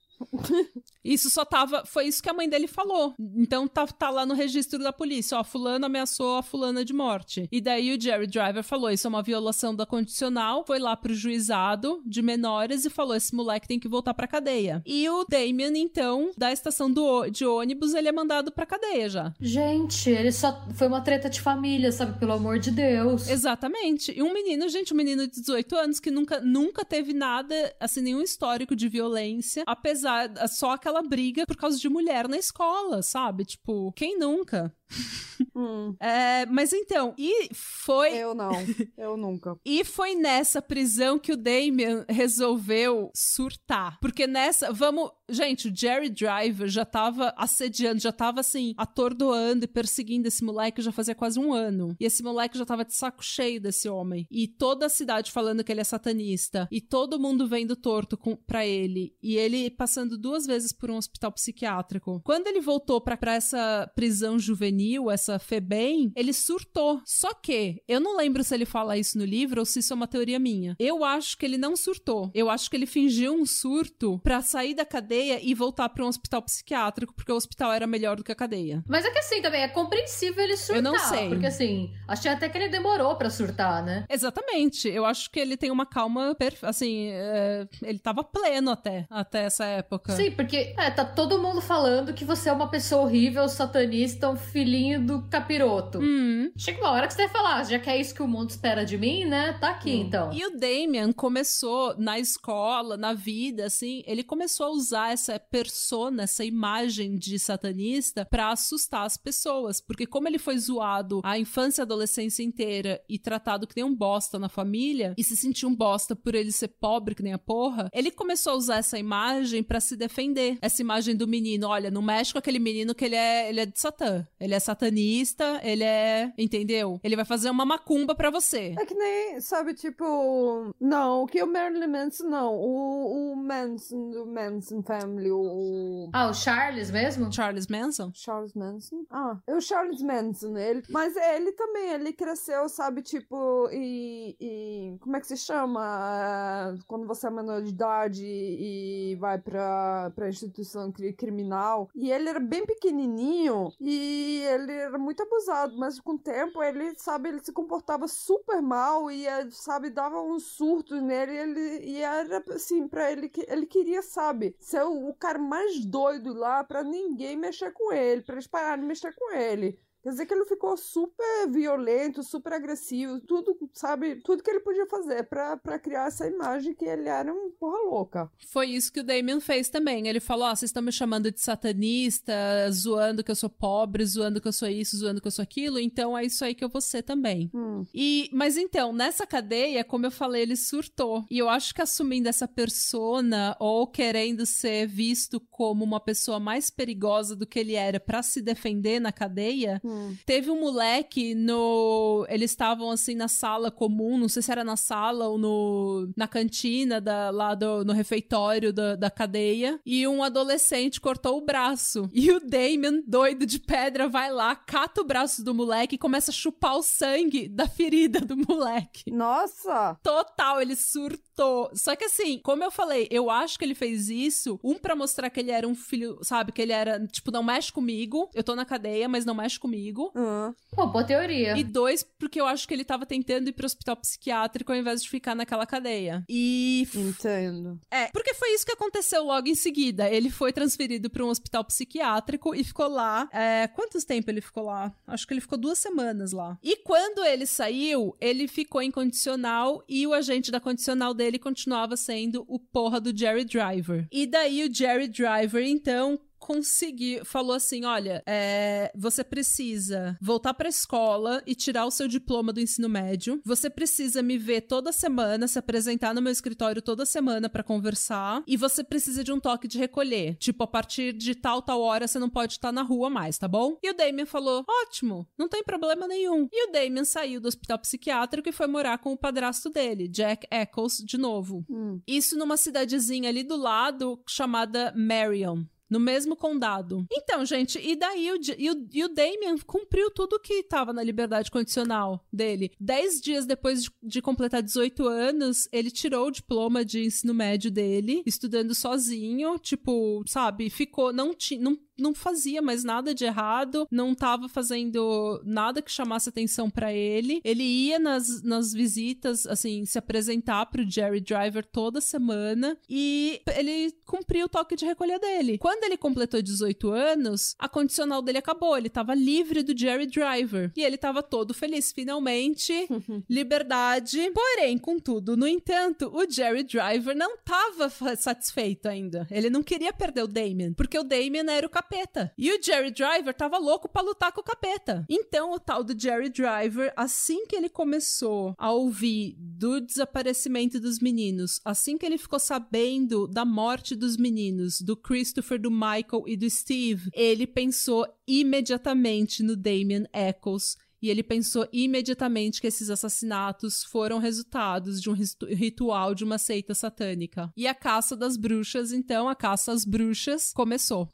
Isso só tava. Foi isso que a mãe dele falou. Então tá, tá lá no registro da polícia. Ó, fulano ameaçou a fulana de morte. E daí o Jerry Driver falou: Isso é uma violação da condicional. Foi lá pro juizado de menores e falou: Esse moleque tem que voltar pra cadeia. E o Damien, então, da estação do, de ônibus, ele é mandado pra cadeia já. Gente, ele só foi uma treta de família, sabe? Pelo amor de Deus. Exatamente. E um menino, gente, um menino de 18 anos que nunca, nunca teve nada, assim, nenhum histórico de violência, apesar, só aquela briga por causa de mulher na escola, sabe? Tipo, quem nunca? <laughs> Hum, É, mas então, e foi. eu não, eu nunca. <laughs> E foi nessa prisão que o Damien resolveu surtar. Porque nessa, vamos. Gente, o Jerry Driver já tava assediando, já tava assim, atordoando e perseguindo esse moleque já fazia quase um ano. E esse moleque já tava de saco cheio desse homem. E toda a cidade falando que ele é satanista. E todo mundo vendo torto com, pra ele. E ele passando duas vezes por um hospital psiquiátrico. Quando ele voltou pra, pra essa prisão juvenil, essa FEBEM, ele surtou. Só que, eu não lembro se ele fala isso no livro ou se isso é uma teoria minha. Eu acho que ele não surtou. Eu acho que ele fingiu um surto pra sair da cadeia e voltar pra um hospital psiquiátrico, porque o hospital era melhor do que a cadeia. Mas é que assim, também é compreensível ele surtar. Eu não sei. Porque assim, achei até que ele demorou pra surtar, né? Exatamente. Eu acho que ele tem uma calma, perfe- assim, é, ele tava pleno até, até essa época. Sim, porque é, tá todo mundo falando que você é uma pessoa horrível, satanista, um filhinho do capiroto. Hum. Chega uma hora que você vai falar, já que é isso que o mundo espera de mim, né? Tá aqui então. E o Damien começou na escola, na vida, assim, ele começou a usar essa persona, essa imagem de satanista pra assustar as pessoas. Porque como ele foi zoado a infância e adolescência inteira e tratado que nem um bosta na família, e se sentiu um bosta por ele ser pobre que nem a porra, ele começou a usar essa imagem pra se defender. Essa imagem do menino, olha, não mexe com aquele menino que ele é, ele é de satã. Ele é satanista, ele é, entendeu? Ele vai fazer uma macumba pra você. É que nem, sabe, tipo. Não, que o Marilyn Manson, não. O, o Manson, do Manson o. Ah, o Charles mesmo? Charles Manson? Charles Manson? Ah, é o Charles Manson, ele. Mas ele também, ele cresceu, sabe, tipo, e. e como é que se chama? Quando você é menor de idade e vai pra, pra instituição cri- criminal. E ele era bem pequenininho e ele era muito abusado, mas com o tempo ele, sabe, ele se comportava super mal e, eh, sabe, dava uns surtos nele e ele e era assim, pra ele que ele queria, sabe, ser o, cara mais doido lá pra ninguém mexer com ele, pra eles pararem de mexer com ele. Quer dizer que ele ficou super violento, super agressivo, tudo, sabe, tudo que ele podia fazer pra, pra criar essa imagem que ele era um porra louca. Foi isso que o Damien fez também. Ele falou: Ó, vocês estão me chamando de satanista, zoando que eu sou pobre, zoando que eu sou isso, zoando que eu sou aquilo, então é isso aí que eu vou ser também. Hum. E, mas então, nessa cadeia, como eu falei, ele surtou. E eu acho que assumindo essa persona ou querendo ser visto como uma pessoa mais perigosa do que ele era pra se defender na cadeia, Hum. Hum. Teve um moleque no. Eles estavam assim na sala comum, não sei se era na sala ou no... na cantina da... lá do... no refeitório da... da cadeia. E um adolescente cortou o braço. E o Damien, doido de pedra, vai lá, cata o braço do moleque e começa a chupar o sangue da ferida do moleque. Nossa! Total, ele surtou. Só que assim, como eu falei, eu acho que ele fez isso, um para mostrar que ele era um filho, sabe, que ele era, tipo, não mexe comigo, eu tô na cadeia, mas não mexe comigo. Uhum. Pô, boa teoria. E dois, porque eu acho que ele tava tentando ir pro hospital psiquiátrico ao invés de ficar naquela cadeia. E... Entendo. É, porque foi isso que aconteceu logo em seguida. Ele foi transferido para um hospital psiquiátrico e ficou lá. É, quantos tempo ele ficou lá? Acho que ele ficou duas semanas lá. E quando ele saiu, ele ficou incondicional e o agente da condicional dele continuava sendo o porra do Jerry Driver. E daí o Jerry Driver, então, conseguiu, falou assim: olha, é, você precisa voltar pra escola e tirar o seu diploma do ensino médio. Você precisa me ver toda semana, se apresentar no meu escritório toda semana para conversar. E você precisa de um toque de recolher. Tipo, a partir de tal, tal hora você não pode estar na rua mais, tá bom? E o Damien falou: ótimo, não tem problema nenhum. E o Damien saiu do hospital psiquiátrico e foi morar com o padrasto dele, Jack Eccles, de novo. Hum. Isso numa cidadezinha ali do lado chamada Marion no mesmo condado. Então, gente, e daí o, e o, e o Damien cumpriu tudo que estava na liberdade condicional dele. Dez dias depois de, de, completar 18 anos, ele tirou o diploma de ensino médio dele, estudando sozinho, tipo, sabe, ficou, não tinha, não não fazia mais nada de errado, não tava fazendo nada que chamasse atenção para ele. Ele ia nas, nas visitas, assim, se apresentar pro Jerry Driver toda semana e ele cumpriu o toque de recolher dele. Quando ele completou 18 anos, a condicional dele acabou, ele tava livre do Jerry Driver e ele tava todo feliz, finalmente, <laughs> liberdade. Porém, contudo, no entanto, o Jerry Driver não tava satisfeito ainda. Ele não queria perder o Damien, porque o Damien era o capeta. E o Jerry Driver tava louco para lutar com o capeta. Então, o tal do Jerry Driver, assim que ele começou a ouvir do desaparecimento dos meninos, assim que ele ficou sabendo da morte dos meninos, do Christopher, do Michael e do Steve, ele pensou imediatamente no Damien Eccles e ele pensou imediatamente que esses assassinatos foram resultados de um ritual de uma seita satânica. E a caça das bruxas, então, a caça às bruxas começou.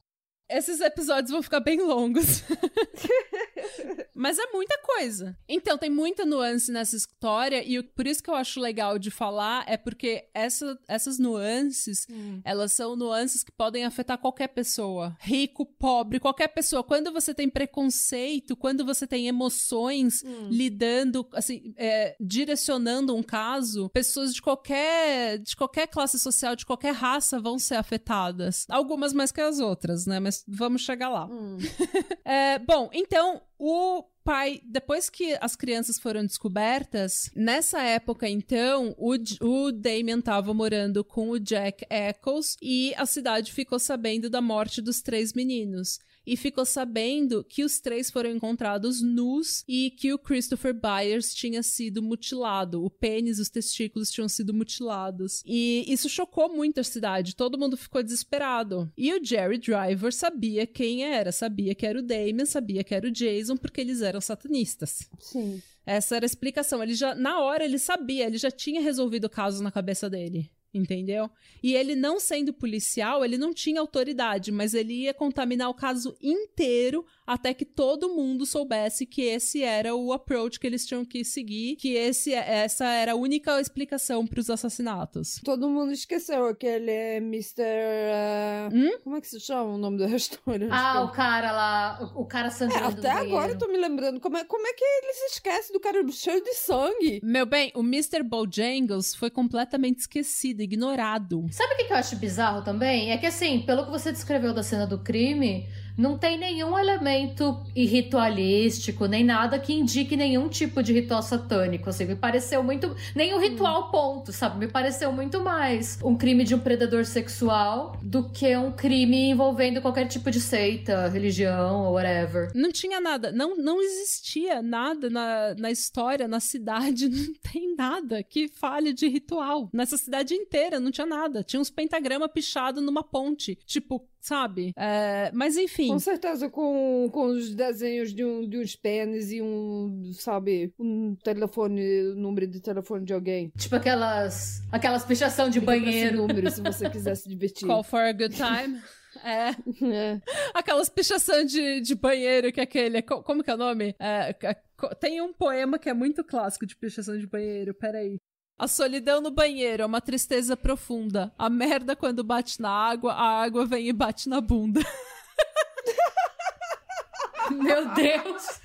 Esses episódios vão ficar bem longos. <laughs> Mas é muita coisa. Então, tem muita nuance nessa história, e por isso que eu acho legal de falar é porque essa, essas nuances, hum. elas são nuances que podem afetar qualquer pessoa. Rico, pobre, qualquer pessoa. Quando você tem preconceito, quando você tem emoções hum. lidando, assim, é, direcionando um caso, pessoas de qualquer, de qualquer classe social, de qualquer raça vão ser afetadas. Algumas mais que as outras, né? Mas vamos chegar lá. Hum. <laughs> é, bom, então, o pai, depois que as crianças foram descobertas, nessa época então, o, o Damien estava morando com o Jack Eccles e a cidade ficou sabendo da morte dos três meninos e ficou sabendo que os três foram encontrados nus e que o Christopher Byers tinha sido mutilado. O pênis e os testículos tinham sido mutilados. E isso chocou muito a cidade. Todo mundo ficou desesperado. E o Jerry Driver sabia quem era. Sabia que era o Damien, sabia que era o Jason, porque eles eram satanistas. Sim. Essa era a explicação. Ele já, na hora, ele sabia, ele já tinha resolvido o caso na cabeça dele entendeu? E ele não sendo policial, ele não tinha autoridade, mas ele ia contaminar o caso inteiro até que todo mundo soubesse que esse era o approach que eles tinham que seguir, que esse essa era a única explicação para os assassinatos. Todo mundo esqueceu aquele Mr. Uh... Hum? Como é que se chama o nome do restaurante? Ah, o cara lá, o cara sangrando. É, até agora eu tô me lembrando como é, como é que ele se esquece do cara cheio de sangue. Meu bem, o Mr. Bojangles foi completamente esquecido, ignorado. Sabe o que eu acho bizarro também? É que assim, pelo que você descreveu da cena do crime, não tem nenhum elemento ritualístico, nem nada que indique nenhum tipo de ritual satânico. Assim, me pareceu muito. Nem o ritual, hum. ponto, sabe? Me pareceu muito mais um crime de um predador sexual do que um crime envolvendo qualquer tipo de seita, religião ou whatever. Não tinha nada. Não, não existia nada na, na história, na cidade. <laughs> Não tem nada que fale de ritual. Nessa cidade inteira não tinha nada. Tinha uns pentagrama pichado numa ponte. Tipo, sabe? É, mas enfim. Com certeza, com, com os desenhos de, um, de uns pênis e um, sabe, um telefone, número de telefone de alguém. Tipo aquelas, aquelas pichação de banheiro. número se você <laughs> quiser se divertir. Call for a good time. <laughs> É, É. aquelas pichação de, de banheiro, que é aquele. co- Como que é o nome? É, é, co- tem um poema que é muito clássico de pichação de banheiro, peraí. A solidão no banheiro é uma tristeza profunda. A merda quando bate na água, a água vem e bate na bunda. <laughs> Meu Deus!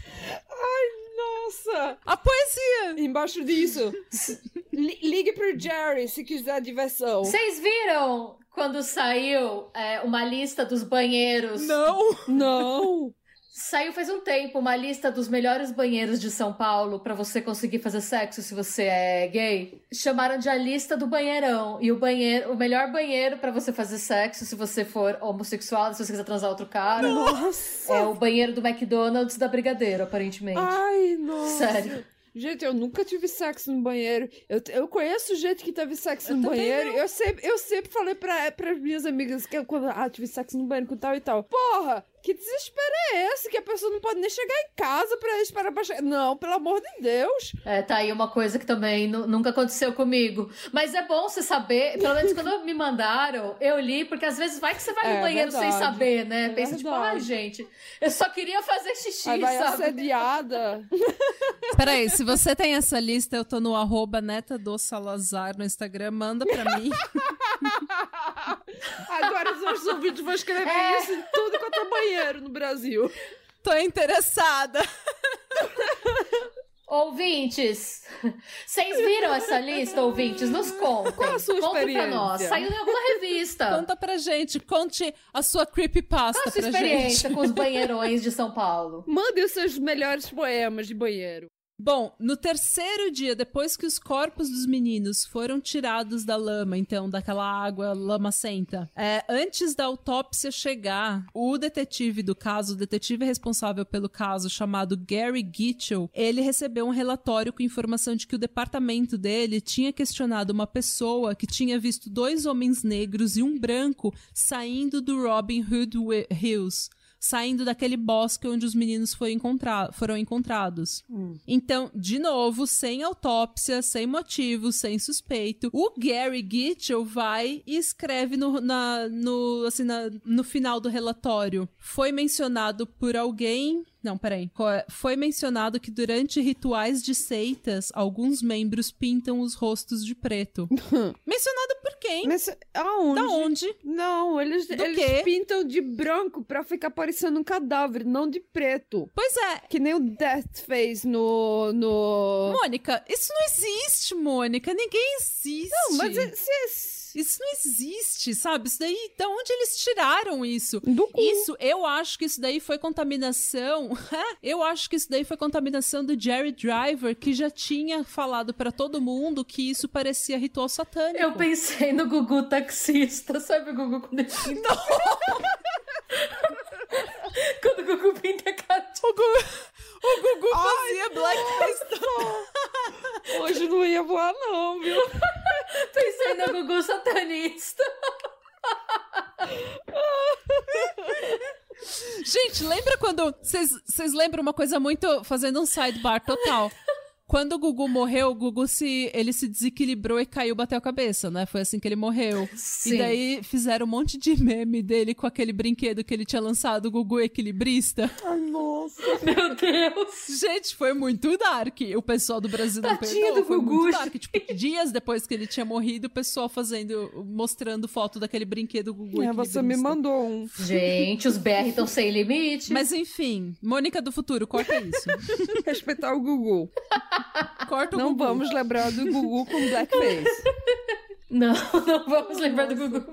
Nossa! A poesia! Embaixo disso, li- ligue pro Jerry se quiser diversão. Vocês viram quando saiu é, uma lista dos banheiros? Não! Não! Saiu faz um tempo uma lista dos melhores banheiros de São Paulo pra você conseguir fazer sexo se você é gay. Chamaram de a lista do banheirão. E o banheiro, o melhor banheiro pra você fazer sexo se você for homossexual, se você quiser transar outro cara, Nossa! é o banheiro do McDonald's da Brigadeiro, aparentemente. Ai, nossa! Sério. Gente, eu nunca tive sexo no banheiro. Eu, eu conheço gente que teve sexo Eu no banheiro. Eu sempre, eu sempre falei pra, pras minhas amigas que eu, quando ah, tive sexo no banheiro com tal e tal. Porra, que desespero é esse? Que a pessoa não pode nem chegar em casa pra esperar pra chegar. Não, pelo amor de Deus. É, tá aí uma coisa que também nu- nunca aconteceu comigo. Mas é bom você saber, pelo menos quando me mandaram, eu li, porque às vezes vai que você vai no É banheiro sem verdade. saber, né? É Pensa, tipo, verdade. ai, gente, eu só queria fazer xixi, Aí vai sabe? assediada. <laughs> Peraí, se você tem essa lista, eu tô no arroba neta do Salazar no Instagram, manda pra mim. <laughs> Agora os nossos ouvintes vão escrever É. isso em tudo quanto é banheiro no Brasil. Tô interessada. Ouvintes, vocês viram essa lista, ouvintes? Nos contem. Qual a sua Contem pra experiência? nós. Saiu em alguma revista. Conta pra gente, conte a sua creepypasta Qual a sua pra experiência gente. com os banheirões de São Paulo? Mande os seus melhores poemas de banheiro. Bom, no terceiro dia, depois que os corpos dos meninos foram tirados da lama, então, daquela água lamacenta, é, antes da autópsia chegar, o detetive do caso, o detetive responsável pelo caso, chamado Gary Gitchell, ele recebeu um relatório com informação de que o departamento dele tinha questionado uma pessoa que tinha visto dois homens negros e um branco saindo do Robin Hood Hills. Saindo daquele bosque onde os meninos foram, encontra- foram encontrados. Então, de novo, sem autópsia, sem motivo, sem suspeito, o Gary Gitchell vai e escreve no, na- no, assim, na- no final do relatório. Foi mencionado por alguém. Não, peraí. Co- Foi mencionado que durante rituais de seitas, alguns membros pintam os rostos de preto. <laughs> mencionado por quem? Aonde? Da onde? Não, eles, Do eles pintam de branco pra ficar parecendo um cadáver, não de preto. Pois é, Que nem o Death fez no. no... Mônica, isso não existe, Mônica. Ninguém existe. Não, mas é- se, se, Isso não existe, sabe? Isso daí, da onde eles tiraram isso? do cu. Isso, eu acho que isso daí foi contaminação. <laughs> eu acho que isso daí foi contaminação do Jerry Driver, que já tinha falado pra todo mundo que isso parecia ritual satânico. Eu pensei no Gugu taxista, sabe o Gugu quando ele pinta? <laughs> quando o Gugu pinta a cara de O Gugu, o Gugu fazia blackface. Hoje não ia voar, não, viu? <laughs> Pensei no Gugu satanista. Gente, lembra quando. Vocês lembram uma coisa muito. Fazendo um sidebar total. Quando o Gugu morreu, o Gugu se, ele se desequilibrou e caiu, bateu a cabeça, né? Foi assim que ele morreu. Sim. E daí fizeram um monte de meme dele com aquele brinquedo que ele tinha lançado, o Gugu Equilibrista. Ai, nossa. Meu Deus. Gente, foi muito dark. O pessoal do Brasil não Tadinho perdoou. do Foi Gugu, muito dark. Tipo, dias depois que ele tinha morrido, o pessoal fazendo, mostrando foto daquele brinquedo Gugu É, você me Equilibrista. mandou um. Gente, os BR estão sem limite. Mas enfim, Mônica do Futuro, corta isso. <laughs> Respeitar o Gugu. Corta o Não Gugu. vamos lembrar do Gugu com blackface. <laughs> Não, não vamos lembrar do Gugu.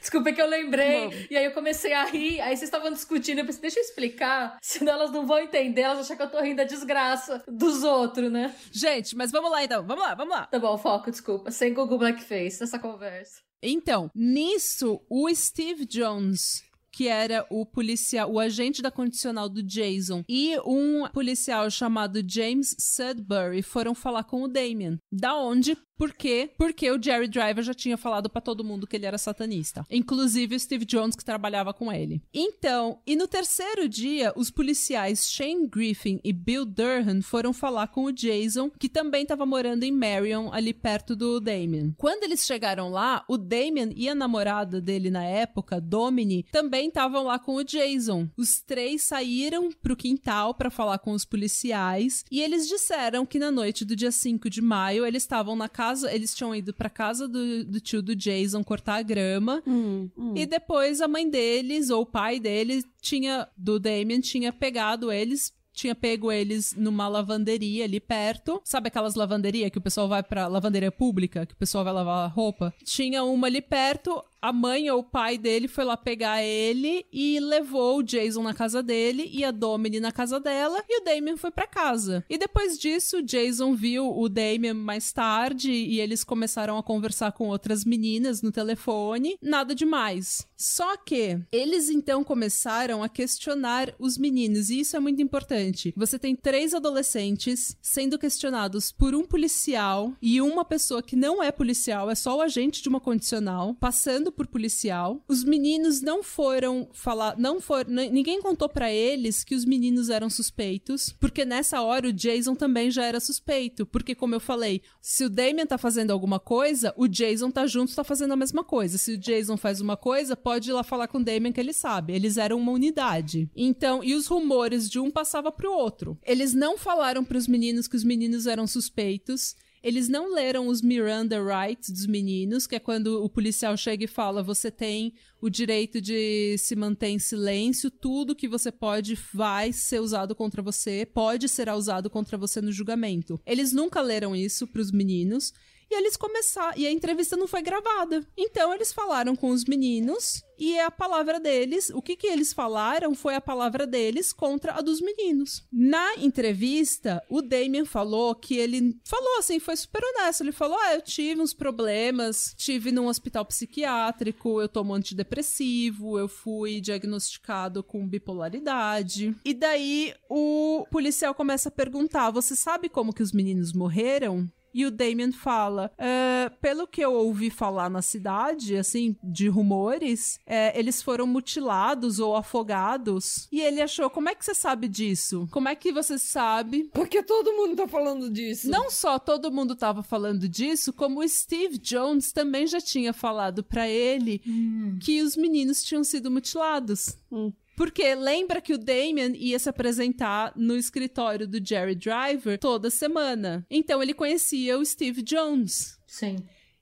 Desculpa é que eu lembrei. Vamos. E aí eu comecei a rir. Aí vocês estavam discutindo. Eu pensei, deixa eu explicar. Senão elas não vão entender. Elas acham que eu tô rindo da desgraça dos outros, né? Gente, mas vamos lá então. Vamos lá, vamos lá. Tá bom, foco, desculpa. Sem Gugu Blackface nessa conversa. Então, nisso, o Steve Jones, que era o policial, o agente da condicional do Jason, e um policial chamado James Sudbury foram falar com o Damien. Da onde por quê? Porque o Jerry Driver já tinha falado para todo mundo que ele era satanista. Inclusive o Steve Jones, que trabalhava com ele. Então, e no terceiro dia, os policiais Shane Griffin e Bill Durham foram falar com o Jason, que também estava morando em Marion, ali perto do Damien. Quando eles chegaram lá, o Damien e a namorada dele na época, Domini, também estavam lá com o Jason. Os três saíram pro quintal para falar com os policiais e eles disseram que na noite do dia 5 de maio eles estavam na casa casa, eles tinham ido pra casa do, do tio do Jason cortar a grama. Hum, hum. E depois a mãe deles, ou o pai deles, tinha, do Damien, tinha pegado eles tinha pego eles numa lavanderia ali perto. Sabe aquelas lavanderias que o pessoal vai pra lavanderia pública, que o pessoal vai lavar roupa? Tinha uma ali perto a mãe ou o pai dele foi lá pegar ele e levou o Jason na casa dele e a Domini na casa dela e o Damien foi para casa. E depois disso, o Jason viu o Damien mais tarde e eles começaram a conversar com outras meninas no telefone. Nada demais. Só que eles então começaram a questionar os meninos e isso é muito importante. Você tem três adolescentes sendo questionados por um policial e uma pessoa que não é policial, é só o agente de uma condicional, passando por policial. Os meninos não foram falar, não foram, ninguém contou para eles que os meninos eram suspeitos, porque nessa hora o Jason também já era suspeito, porque como eu falei, se o Damien tá fazendo alguma coisa, o Jason tá junto, tá fazendo a mesma coisa. Se o Jason faz uma coisa, pode ir lá falar com o Damien que ele sabe. Eles eram uma unidade. Então, e os rumores de um passava pro outro. Eles não falaram para os meninos que os meninos eram suspeitos. Eles não leram os Miranda Rights dos meninos, que é quando o policial chega e fala: você tem o direito de se manter em silêncio, tudo que você pode vai ser usado contra você, pode ser usado contra você no julgamento. Eles nunca leram isso para os meninos. E eles começaram. E a entrevista não foi gravada. Então eles falaram com os meninos e é a palavra deles, o que, que eles falaram foi a palavra deles contra a dos meninos. Na entrevista, o Damien falou que ele falou assim, foi super honesto. Ele falou: Ah, eu tive uns problemas, tive num hospital psiquiátrico, eu tomo antidepressivo, eu fui diagnosticado com bipolaridade. E daí o policial começa a perguntar: Você sabe como que os meninos morreram? E o Damien fala: uh, pelo que eu ouvi falar na cidade, assim, de rumores, é, eles foram mutilados ou afogados. E ele achou: como é que você sabe disso? Como é que você sabe? Porque todo mundo tá falando disso. Não só todo mundo tava falando disso, como o Steve Jones também já tinha falado para ele hum. que os meninos tinham sido mutilados. Hum. Porque lembra que o Damien ia se apresentar no escritório do Jerry Driver toda semana. Então ele conhecia o Steve Jones. Sim.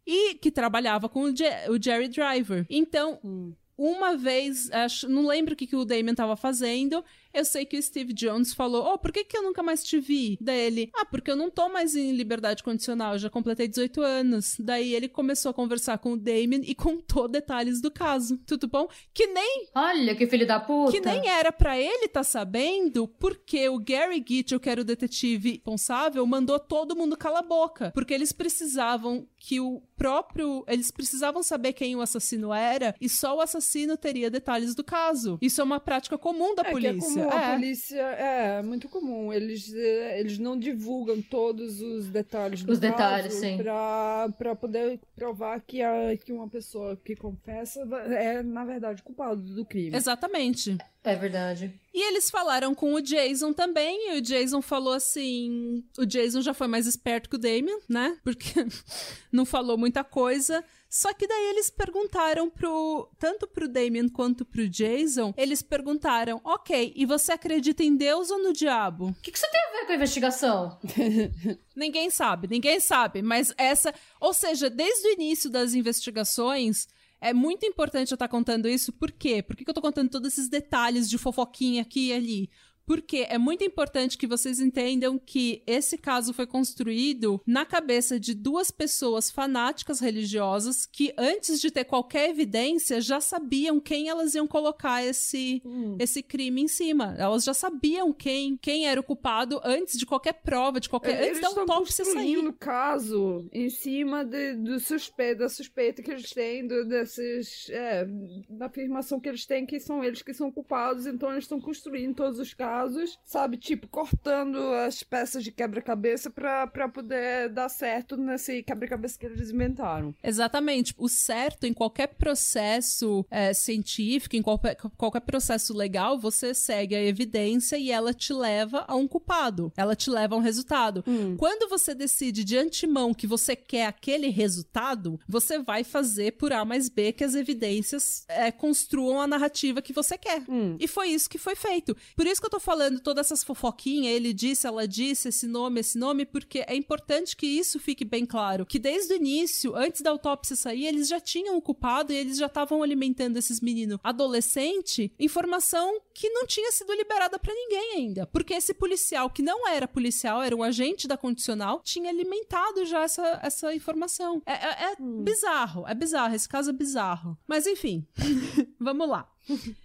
E que trabalhava com o, o Jerry Driver. Então, hum. uma vez, acho, não lembro o que, que o Damien estava fazendo, eu sei que o Steve Jones falou: Oh, por que, que eu nunca mais te vi? Daí ele: Ah, porque eu não tô mais em liberdade condicional, eu já completei 18 anos. Daí ele começou a conversar com o Damien e contou detalhes do caso. Tudo bom? Que nem. Olha, que filho da puta! Que nem era para ele tá sabendo, porque o Gary Gitchell, que era o detetive responsável, mandou todo mundo calar a boca. Porque eles precisavam que o próprio. Eles precisavam saber quem o assassino era e só o assassino teria detalhes do caso. Isso é uma prática comum da é, polícia. É comum, é. a polícia é muito comum. Eles, eh, eles não divulgam todos os detalhes do os detalhes, sim. Pra, pra poder provar que, a, que uma pessoa que confessa é, na verdade, culpada do crime. Exatamente. É verdade. E eles falaram com o Jason também, e o Jason falou assim: o Jason já foi mais esperto que o Damien, né? Porque <laughs> não falou muita coisa. Só que daí eles perguntaram pro. Tanto pro Damien quanto pro Jason, eles perguntaram: ok, e você acredita em Deus ou no diabo? O que, que isso tem a ver com a investigação? <laughs> ninguém sabe, ninguém sabe. Mas essa. Ou seja, desde o início das investigações. É muito importante eu estar contando isso, por quê? Por que eu tô contando todos esses detalhes de fofoquinha aqui e ali? Porque é muito importante que vocês entendam que esse caso foi construído na cabeça de duas pessoas fanáticas religiosas que, antes de ter qualquer evidência, já sabiam quem elas iam colocar esse, hum. esse crime em cima. Elas já sabiam quem, quem era o culpado antes de qualquer prova, de qualquer. Eles antes da autópsia sair. no caso em cima de, do suspeito, da suspeita que eles têm, do, desses. É, da afirmação que eles têm que são eles que são culpados, então eles estão construindo todos os casos, sabe? Tipo, cortando as peças de quebra-cabeça pra poder dar certo nesse quebra-cabeça que eles inventaram. Exatamente. O certo em qualquer processo é, científico, em qualquer, qualquer processo legal, você segue a evidência e ela te leva a um culpado. Ela te leva a um resultado. Hum. Quando você decide de antemão que você quer aquele resultado, você vai fazer por A mais B que as evidências é, construam a narrativa que você quer. Hum. E foi isso que foi feito. Por isso que eu tô falando todas essas fofoquinhas, ele disse, ela disse, esse nome, esse nome, porque é importante que isso fique bem claro. Que desde o início, antes da autópsia sair, eles já tinham o culpado e eles já estavam alimentando esses meninos adolescente informação que não tinha sido liberada para ninguém ainda. Porque esse policial, que não era policial, era um agente da condicional, tinha alimentado já essa, essa informação. É, é, é hum. bizarro, é bizarro. Esse caso é bizarro. Mas enfim, <laughs> vamos lá.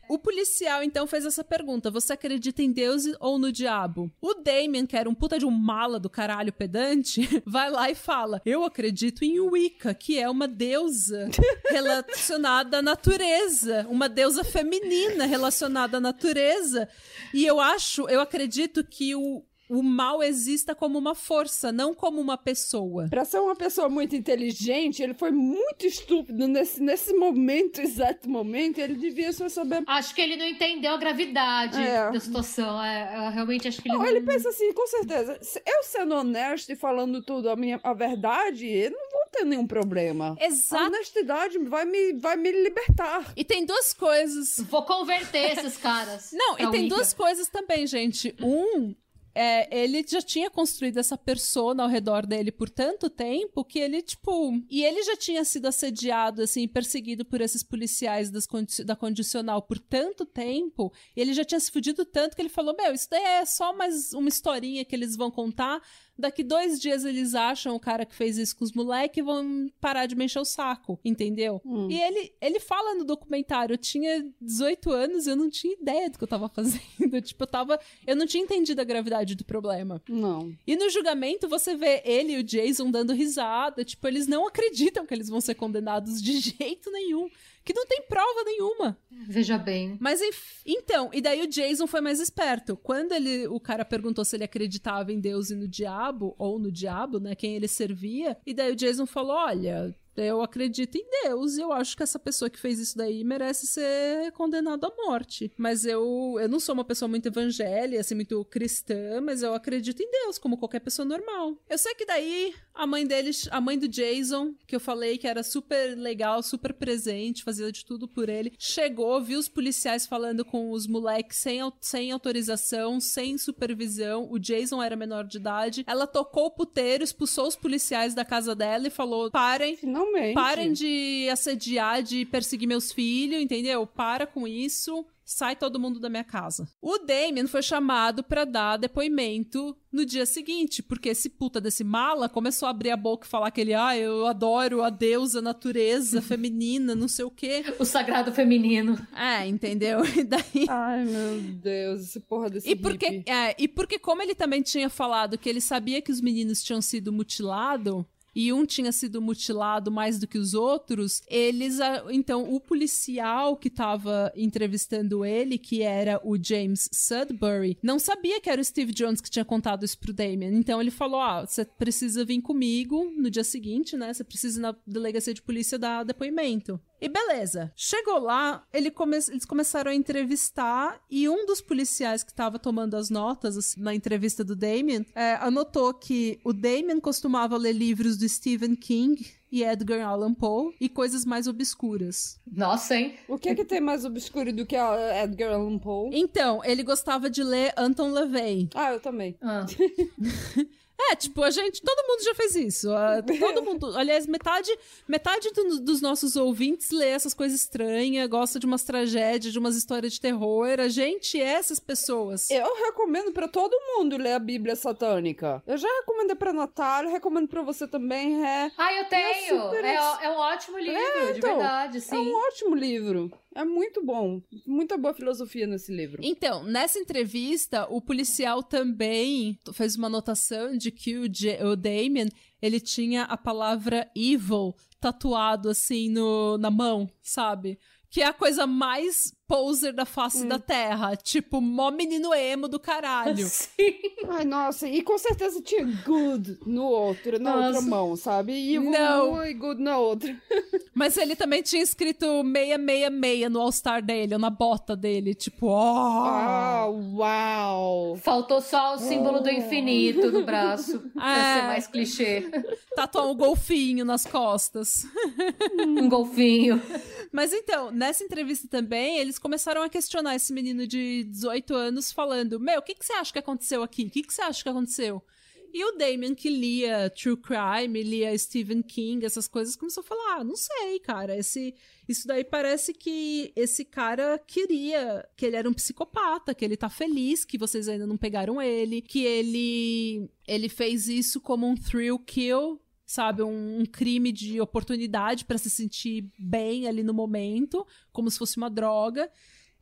O policial então fez essa pergunta: você acredita em Deus ou no diabo? O Damien, que era um puta de um mala do caralho pedante, <laughs> vai lá e fala: Eu acredito em Wicca, que é uma deusa <laughs> relacionada à natureza, uma deusa feminina relacionada à natureza. E eu acho, eu acredito que o, o mal exista como uma força, não como uma pessoa. Pra ser uma pessoa muito inteligente, ele foi muito estúpido nesse, nesse momento, exato momento, ele devia só saber. Acho que ele não entendeu a gravidade é. da situação. É, eu realmente acho que ele não, não. Ele pensa assim, com certeza. Eu sendo honesto e falando tudo a, minha, a verdade, eu não vou ter nenhum problema. Exato. A honestidade vai me, vai me libertar. E tem duas coisas. Vou converter esses caras. Não, e tem duas coisas também, gente. Um, é, ele já tinha construído essa persona ao redor dele por tanto tempo que ele, tipo. E ele já tinha sido assediado, assim, perseguido por esses policiais das da condicional por tanto tempo. Ele já tinha se fudido tanto que ele falou: Meu, isso daí é só mais uma historinha que eles vão contar Daqui dois dias eles acham o cara que fez isso com os moleques e vão parar de mexer o saco, entendeu? Hum. E ele, ele fala no documentário: eu tinha 18 anos e eu não tinha ideia do que eu tava fazendo. <laughs> tipo, eu tava. Eu não tinha entendido a gravidade do problema. Não. E no julgamento você vê ele e o Jason dando risada. Tipo, eles não acreditam que eles vão ser condenados de <laughs> jeito nenhum que não tem prova nenhuma. Veja bem. Mas então, e daí o Jason foi mais esperto. Quando ele, o cara perguntou se ele acreditava em Deus e no diabo, ou no diabo, né, quem ele servia, e daí o Jason falou: "Olha, eu acredito em Deus e eu acho que essa pessoa que fez isso daí merece ser condenada à morte. Mas eu, eu não sou uma pessoa muito evangélica, assim, muito cristã, mas eu acredito em Deus, como qualquer pessoa normal. Eu sei que daí a mãe deles, a mãe do Jason, que eu falei que era super legal, super presente, fazia de tudo por ele, chegou, viu os policiais falando com os moleques sem, sem autorização, sem supervisão. O Jason era menor de idade. Ela tocou o puteiro, expulsou os policiais da casa dela e falou: parem. Finalmente. Parem de assediar, de perseguir meus filhos, entendeu? Para com isso sai todo mundo da minha casa. O Damien foi chamado para dar depoimento no dia seguinte, porque esse puta desse mala começou a abrir a boca e falar que ele, ah, eu adoro a deusa, a natureza <laughs> feminina, não sei o quê. O sagrado feminino. É, entendeu? <laughs> E daí... Ai, meu Deus, esse porra desse e porque, é, e porque como ele também tinha falado que ele sabia que os meninos tinham sido mutilados, e um tinha sido mutilado mais do que os outros, eles. Então, o policial que estava entrevistando ele, que era o James Sudbury, não sabia que era o Steve Jones que tinha contado isso pro Damien. Então, ele falou: Ah, você precisa vir comigo no dia seguinte, né? Você precisa ir na delegacia de polícia dar depoimento. E beleza. Chegou lá, ele come eles começaram a entrevistar e um dos policiais que estava tomando as notas assim, na entrevista do Damien é, anotou que o Damien costumava ler livros do Stephen King e Edgar Allan Poe e coisas mais obscuras. Nossa, hein? O que é que tem mais obscuro do que Edgar Allan Poe? Então, ele gostava de ler Anton LaVey. Ah, eu também. Ah. <laughs> É, tipo, a gente, todo mundo já fez isso. Uh, todo mundo, aliás, metade, metade do, dos nossos ouvintes lê essas coisas estranhas, gosta de umas tragédias, de umas histórias de terror. A gente é essas pessoas. Eu recomendo para todo mundo ler a Bíblia satânica. Eu já recomendei pra Natália, recomendo pra você também, é. Ah, eu tenho! É, super... é, é, um ótimo livro, é, de então, verdade, sim. É um ótimo livro. É muito bom. Muita boa filosofia nesse livro. Então, nessa entrevista, o policial também fez uma anotação de que o, J o Damien, ele tinha a palavra evil tatuado assim no, na mão, sabe? Que é a coisa mais poser da face hum. da Terra. Tipo, mó menino emo do caralho. <laughs> Sim. Ai, nossa, e com certeza tinha good no outro, na nossa. outra mão, sabe? E não. e good na outra. <laughs> Mas ele também tinha escrito 666 no All-Star dele, ou na bota dele, tipo, ó. Oh. Ah, uau! Faltou só o símbolo oh. do infinito no braço. É. <laughs> Pra ser mais clichê. Tatuar um golfinho nas costas. um golfinho. Mas então, nessa entrevista também, eles começaram a questionar esse menino de 18 anos, falando: Meu, o que, que você acha que aconteceu aqui? O que, que você acha que aconteceu? E o Damien, que lia True Crime, lia Stephen King, essas coisas, começou a falar: ah, não sei, cara, esse, isso daí parece que esse cara queria, que ele era um psicopata, que ele tá feliz que vocês ainda não pegaram ele, que ele, ele fez isso como um thrill kill sabe, um, um crime de oportunidade para se sentir bem ali no momento, como se fosse uma droga.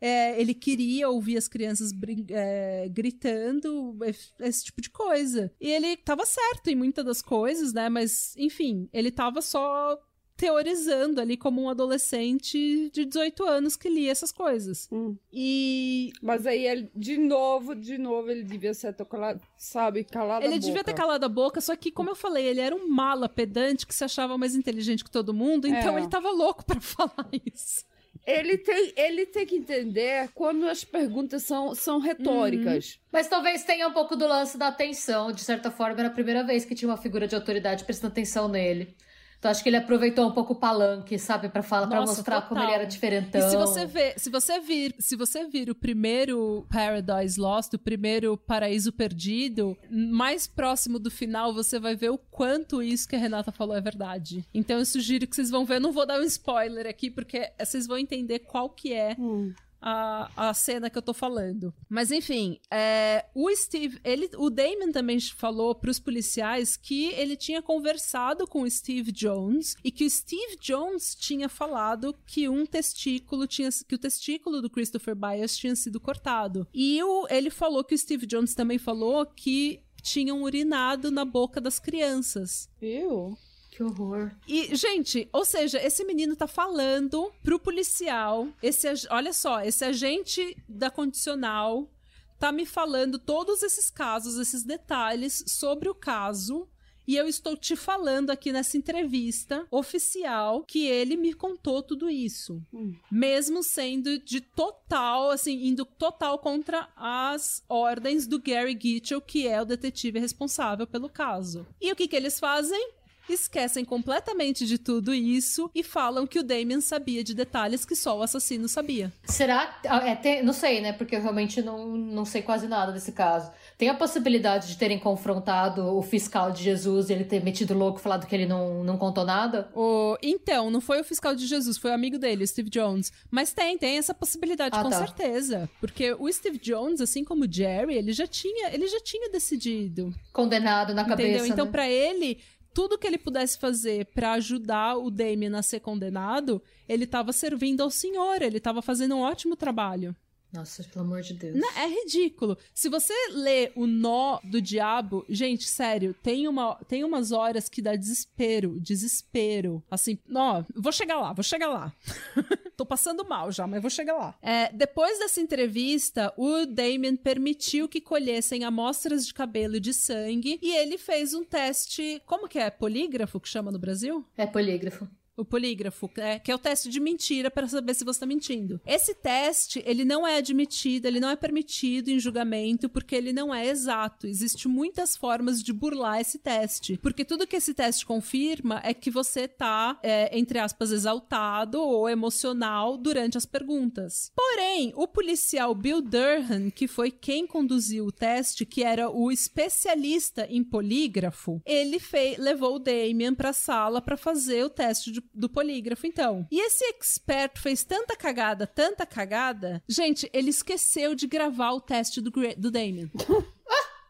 É, ele queria ouvir as crianças é, gritando, esse tipo de coisa. E ele tava certo em muitas das coisas, né? Mas, enfim, ele tava só teorizando ali como um adolescente de 18 anos que lia essas coisas. Hum. E. Mas aí ele, de novo, de novo, ele devia ser calado, sabe, calado Ele devia ter calado a boca, só que, como eu falei, ele era um mala pedante que se achava mais inteligente que todo mundo, então é. ele tava louco para <laughs> falar isso. Ele tem, ele tem que entender quando as perguntas são, são retóricas. Uhum. Mas talvez tenha um pouco do lance da atenção. De certa forma, era a primeira vez que tinha uma figura de autoridade prestando atenção nele. Então acho que ele aproveitou um pouco o palanque, sabe, para falar, para mostrar total. como ele era diferentão. E se você vê, se você vir, se você vir o primeiro Paradise Lost, o primeiro Paraíso Perdido, mais próximo do final, você vai ver o quanto isso que a Renata falou é verdade. Então eu sugiro que vocês vão ver, eu não vou dar um spoiler aqui porque vocês vão entender qual que é hum a, a cena que eu tô falando. Mas enfim, é, o Steve, ele, o Damon também falou para os policiais que ele tinha conversado com o Steve Jones e que o Steve Jones tinha falado que um testículo tinha que o testículo do Christopher Byers tinha sido cortado. E o, ele falou que o Steve Jones também falou que tinham urinado na boca das crianças. Eu? Que horror. E, gente, ou seja, esse menino tá falando pro policial, esse, olha só, esse agente da condicional tá me falando todos esses casos, esses detalhes sobre o caso. E eu estou te falando aqui nessa entrevista oficial que ele me contou tudo isso. Hum. Mesmo sendo de total, assim, indo total contra as ordens do Gary Gitchell, que é o detetive responsável pelo caso. E o que, que eles fazem? Esquecem completamente de tudo isso e falam que o Damien sabia de detalhes que só o assassino sabia. Será? Ah, é, tem, não sei, né? Porque eu realmente não, não sei quase nada desse caso. Tem a possibilidade de terem confrontado o fiscal de Jesus e ele ter metido louco e falado que ele não, não contou nada? O... Então, não foi o fiscal de Jesus, foi o amigo dele, o Steve Jones. Mas tem, tem essa possibilidade, ah, com tá. certeza. Porque o Steve Jones, assim como o Jerry, ele já tinha, ele já tinha decidido. Condenado na Entendeu? cabeça. Então, né? para ele, tudo que ele pudesse fazer para ajudar o Damien a ser condenado, ele estava servindo ao senhor, ele estava fazendo um ótimo trabalho. Nossa, pelo amor de Deus. Não, é ridículo. Se você lê O Nó do Diabo, gente, sério, tem, uma, tem umas horas que dá desespero, desespero. Assim, ó, vou chegar lá, vou chegar lá. <laughs> Tô passando mal já, mas vou chegar lá. É, depois dessa entrevista, o Damien permitiu que colhessem amostras de cabelo e de sangue e ele fez um teste. Como que é? Polígrafo que chama no Brasil? É polígrafo O polígrafo, é, que é o teste de mentira para saber se você tá mentindo. Esse teste, ele não é admitido, ele não é permitido em julgamento porque ele não é exato. Existem muitas formas de burlar esse teste. Porque tudo que esse teste confirma é que você tá, é, entre aspas, exaltado ou emocional durante as perguntas. Porém, o policial Bill Durham, que foi quem conduziu o teste, que era o especialista em polígrafo, ele fez, levou o Damien pra sala para fazer o teste de do polígrafo, então. E esse expert fez tanta cagada, tanta cagada. Gente, ele esqueceu de gravar o teste do, do Damien. <laughs>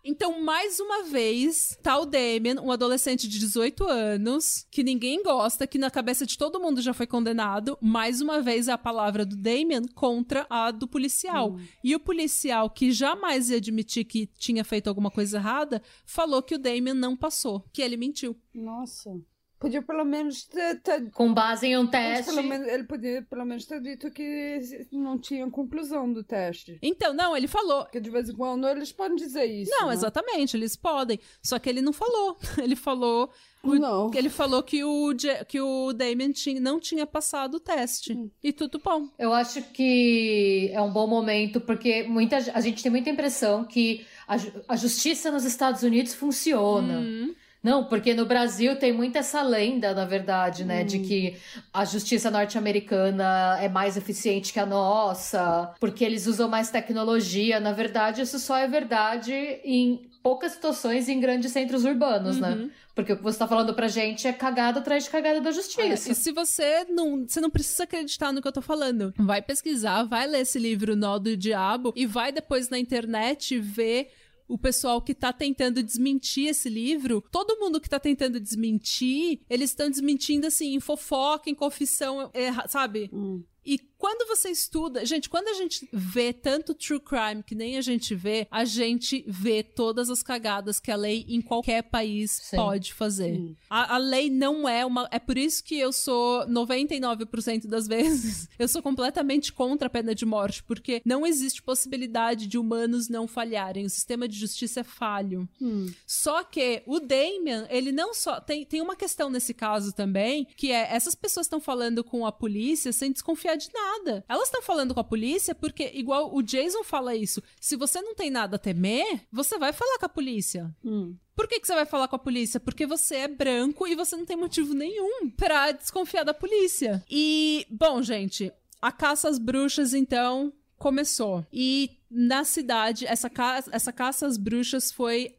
Então, mais uma vez, tá o Damien, um adolescente de 18 anos, que ninguém gosta, que na cabeça de todo mundo já foi condenado. Mais uma vez, a palavra do Damien contra a do policial. Hum. E o policial, que jamais ia admitir que tinha feito alguma coisa errada, falou que o Damien não passou, que ele mentiu. Nossa. Podia pelo menos ter, ter, Com base em um teste. Menos, ele podia pelo menos ter dito que não tinha conclusão do teste. Então, não, ele falou. Porque de vez em quando eles podem dizer isso. Não, né? exatamente, eles podem. Só que ele não falou. <laughs> Ele falou. O, não. Ele falou que o, que o Damien tinha, não tinha passado o teste. Hum. E tudo bom. Eu acho que é um bom momento, porque muita, a gente tem muita impressão que a, a justiça nos Estados Unidos funciona. Hum. Não, porque no Brasil tem muito essa lenda, na verdade, né? Hum. De que a justiça norte-americana é mais eficiente que a nossa, porque eles usam mais tecnologia. Na verdade, isso só é verdade em poucas situações em grandes centros urbanos, né? uhum. né? Porque o que você tá falando pra gente é cagada atrás de cagada da justiça. Olha, e se você não. Você não precisa acreditar no que eu tô falando. Vai pesquisar, vai ler esse livro Nó do Diabo e vai depois na internet ver o pessoal que tá tentando desmentir esse livro, todo mundo que tá tentando desmentir, eles estão desmentindo assim, em fofoca, em confissão, sabe? Hum. E quando você estuda, gente, quando a gente vê tanto true crime que nem a gente vê, a gente vê todas as cagadas que a lei em qualquer país Sim. pode fazer. A, a, lei não é uma. É por isso que eu sou 99% das <laughs> vezes, eu sou completamente contra a pena de morte, porque não existe possibilidade de humanos não falharem. O sistema de justiça é falho. Hum. Só que o Damien, ele não só. Tem, tem uma questão nesse caso também, que é essas pessoas estão falando com a polícia sem desconfiar de nada nada. Elas estão falando com a polícia porque, igual o Jason fala isso, se você não tem nada a temer, você vai falar com a polícia. Hum. Por que, que você vai falar com a polícia? Porque você é branco e você não tem motivo nenhum pra desconfiar da polícia. E, bom, gente, a caça às bruxas, então, começou. E na cidade, essa, ca essa caça às bruxas foi,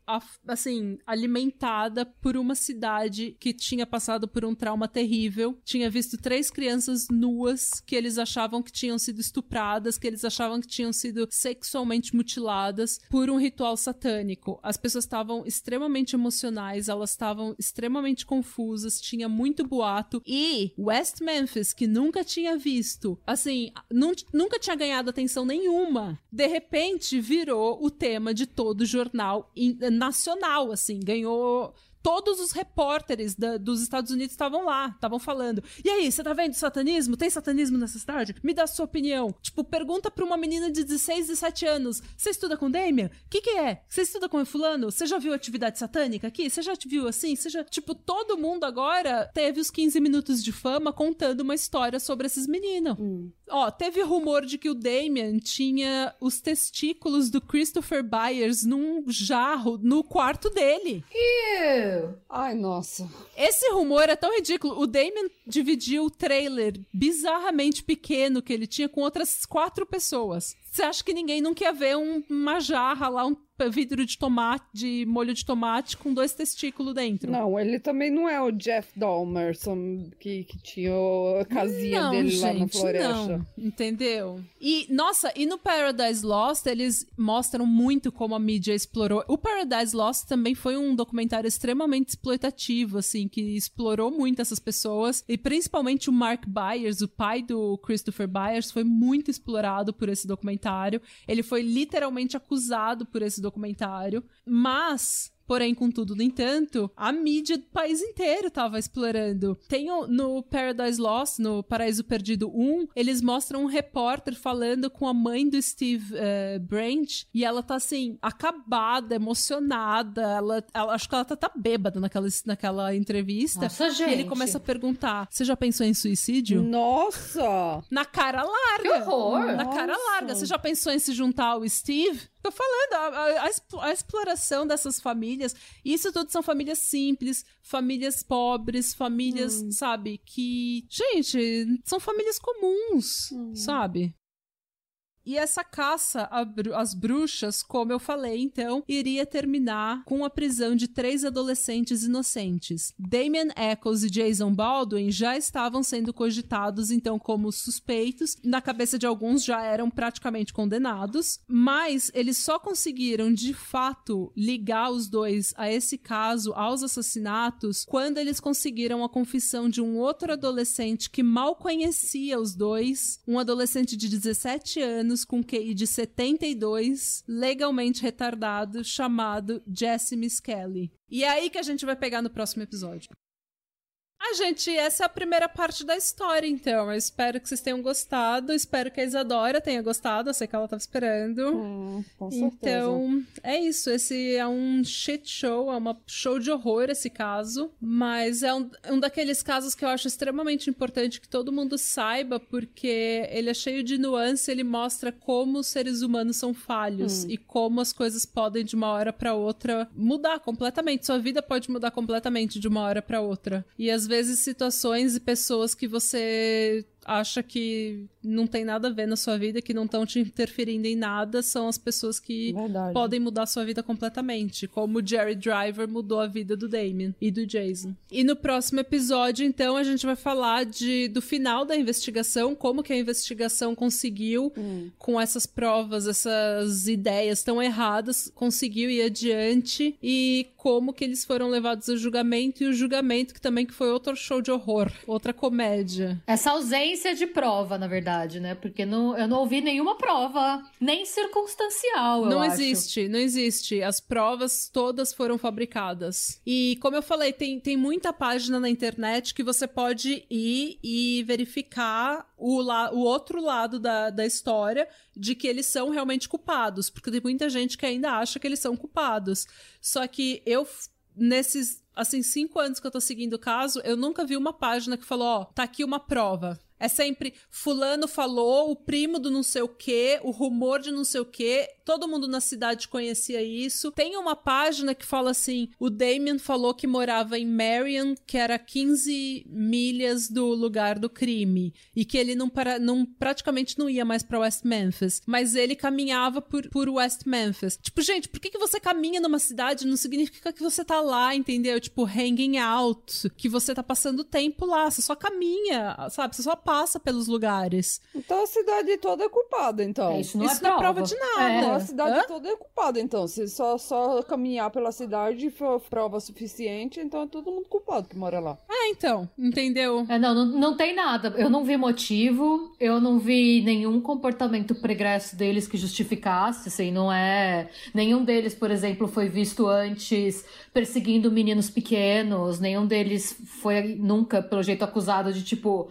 assim, alimentada por uma cidade que tinha passado por um trauma terrível. Tinha visto três crianças nuas que eles achavam que tinham sido estupradas, que eles achavam que tinham sido sexualmente mutiladas por um ritual satânico. As pessoas estavam extremamente emocionais, elas estavam extremamente confusas, tinha muito boato. E West Memphis, que nunca tinha visto, assim, nunca tinha ganhado atenção nenhuma, de repente repente virou o tema de todo jornal nacional, assim, ganhou todos os repórteres da, dos Estados Unidos estavam lá, estavam falando. E aí, você tá vendo satanismo? Tem satanismo nessa cidade? Me dá a sua opinião. Tipo, pergunta pra uma menina de 16, 17 anos: Você estuda com Damien? O que, que é? Você estuda com fulano? Você já viu atividade satânica aqui? Você já te viu assim? Você já. Tipo, todo mundo agora teve os 15 minutos de fama contando uma história sobre esses meninos. Hum. Ó, teve rumor de que o Damien tinha os testículos do Christopher Byers num jarro no quarto dele. Ew. Ai, nossa. Esse rumor é tão ridículo. O Damon dividiu o trailer bizarramente pequeno que ele tinha com outras quatro pessoas. Você acha que ninguém não quer ver um, uma jarra lá, um vidro de tomate, de molho de tomate com dois testículos dentro? Não, ele também não é o Jeff Dahmer que, que tinha a casinha não, dele gente, lá na floresta. Não, entendeu? E, nossa, e no Paradise Lost eles mostram muito como a mídia explorou. O Paradise Lost também foi um documentário extremamente exploitativo, assim, que explorou muito essas pessoas. E principalmente o Mark Byers, o pai do Christopher Byers, foi muito explorado por esse documentário documentário. Ele foi literalmente acusado por esse documentário, mas Porém, contudo, no entanto, a mídia do país inteiro tava explorando. Tem o- no Paradise Lost, no Paraíso Perdido 1, eles mostram um repórter falando com a mãe do Steve eh, Branch e ela tá assim, acabada, emocionada. Ela, ela- acho que ela tá, tá bêbada naquela, naquela entrevista. Nossa, E gente. ele começa a perguntar: Você já pensou em suicídio? Nossa! Na cara larga. Que horror! Na cara Nossa. larga. Você já pensou em se juntar ao Steve? Tô falando, a, a- a exploração dessas famílias. Isso tudo são famílias simples, famílias pobres, famílias, sabe? Que. Gente, são famílias comuns, sabe? E essa caça às bruxas, como eu falei, então, iria terminar com a prisão de três adolescentes inocentes. Damian Eccles e Jason Baldwin já estavam sendo cogitados, então, como suspeitos. Na cabeça de alguns já eram praticamente condenados, mas eles só conseguiram, de fato, ligar os dois a esse caso, aos assassinatos, quando eles conseguiram a confissão de um outro adolescente que mal conhecia os dois, um adolescente de 17 anos com QI de 72, legalmente retardado, chamado Jesse Kelly. E é aí que a gente vai pegar no próximo episódio. Ah, gente, essa é a primeira parte da história, então. Eu espero que vocês tenham gostado. Espero que a Isadora tenha gostado. Eu sei que ela tava esperando. Hum, com certeza. Então, é isso. Esse é um shit show, é uma show de horror esse caso. Mas é um, um daqueles casos que eu acho extremamente importante que todo mundo saiba, porque ele é cheio de nuance, ele mostra como os seres humanos são falhos e como as coisas podem de uma hora pra outra mudar completamente. Sua vida pode mudar completamente de uma hora pra outra. E às vezes situações e pessoas que você acha que não tem nada a ver na sua vida, que não estão te interferindo em nada, são as pessoas que Verdade. podem mudar sua vida completamente, como o Jerry Driver mudou a vida do Damien e do Jason. E no próximo episódio, então, a gente vai falar de, do final da investigação, como que a investigação conseguiu, com essas provas, essas ideias tão erradas, conseguiu ir adiante e como que eles foram levados a julgamento e o julgamento que também que foi outro show de horror, outra comédia. Essa ausência de prova, na verdade, né? Porque não, eu não ouvi nenhuma prova, nem circunstancial, Não acho. existe, não existe. As provas todas foram fabricadas. E como eu falei, tem, tem muita página na internet que você pode ir e verificar o, la, o outro lado da, da história de que eles são realmente culpados. Porque tem muita gente que ainda acha que eles são culpados. Só que eu, nesses, assim, cinco anos que eu tô seguindo o caso, eu nunca vi uma página que falou, ó, tá aqui uma prova. É sempre fulano falou, o primo do não sei o quê, o rumor de não sei o quê. Todo mundo na cidade conhecia isso. Tem uma página que fala assim: o Damien falou que morava em Marion, que era 15 milhas do lugar do crime. E que ele não, para, não praticamente não ia mais pra West Memphis. Mas ele caminhava por, por West Memphis. Tipo, gente, por que, que você caminha numa cidade não significa que você tá lá, entendeu? Tipo, hanging out. Que você tá passando tempo lá. Você só caminha, sabe? Você só passa pelos lugares. Então a cidade toda é culpada, então. É, isso não Isso é não é prova. prova de nada. É. Então a cidade Hã? toda é culpada, então. Se só, só caminhar pela cidade for prova suficiente, então é todo mundo culpado que mora lá. É, então, entendeu? É, não, não, não tem nada. Eu não vi motivo, eu não vi nenhum comportamento pregresso deles que justificasse, assim, não é... Nenhum deles, por exemplo, foi visto antes perseguindo meninos pequenos, nenhum deles foi nunca, pelo jeito, acusado de, tipo,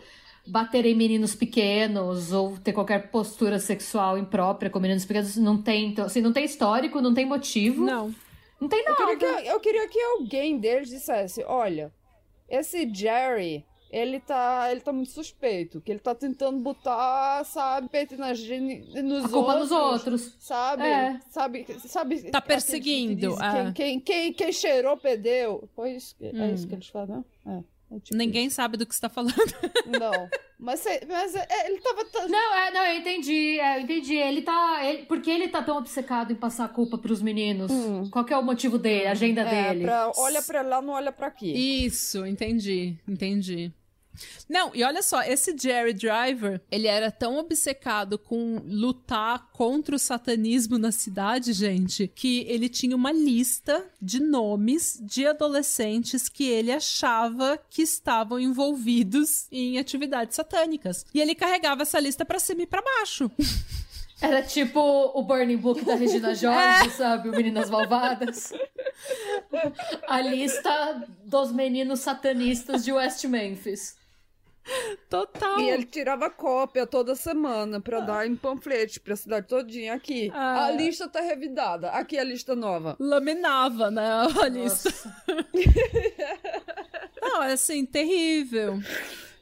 bater em meninos pequenos ou ter qualquer postura sexual imprópria com meninos pequenos. Não tem, então, assim, não tem histórico, não tem motivo, não, Não. tem Eu nada. queria, que, eu queria que alguém deles dissesse, olha, esse Jerry, ele tá, ele tá muito suspeito, que ele tá tentando botar, sabe, peito na gene, nos A culpa outros, nos outros. Sabe? É. Sabe, sabe? Tá aqueles que perseguindo, dizem, é. Quem, quem, quem, quem cheirou, perdeu. Foi isso, que- é Hum. isso que eles falam, né? É. é tipo Ninguém sabe do que você tá falando. isso. <laughs> Não. Mas, mas é, ele tava... t- Não, é, não, eu entendi, é, eu entendi. Ele tá. Ele, por que ele tá tão obcecado em passar a culpa pros meninos? Qual que é o motivo dele, a agenda É, dele? pra, olha pra lá, não olha pra aqui. Isso, entendi, entendi. Não, e olha só, esse Jerry Driver, ele era tão obcecado com lutar contra o satanismo na cidade, gente, que ele tinha uma lista de nomes de adolescentes que ele achava que estavam envolvidos em atividades satânicas. E ele carregava essa lista pra cima e pra baixo. <laughs> Era tipo o Burning Book da Regina <laughs> George, é. sabe? O Meninas Malvadas. A lista dos meninos satanistas de West Memphis. Total. E ele tirava cópia toda semana pra ah. dar em panfleto pra cidade todinha. Aqui, ah. a lista tá revidada. Aqui a lista nova. Laminava, né, a lista. <laughs> Não, é assim, terrível.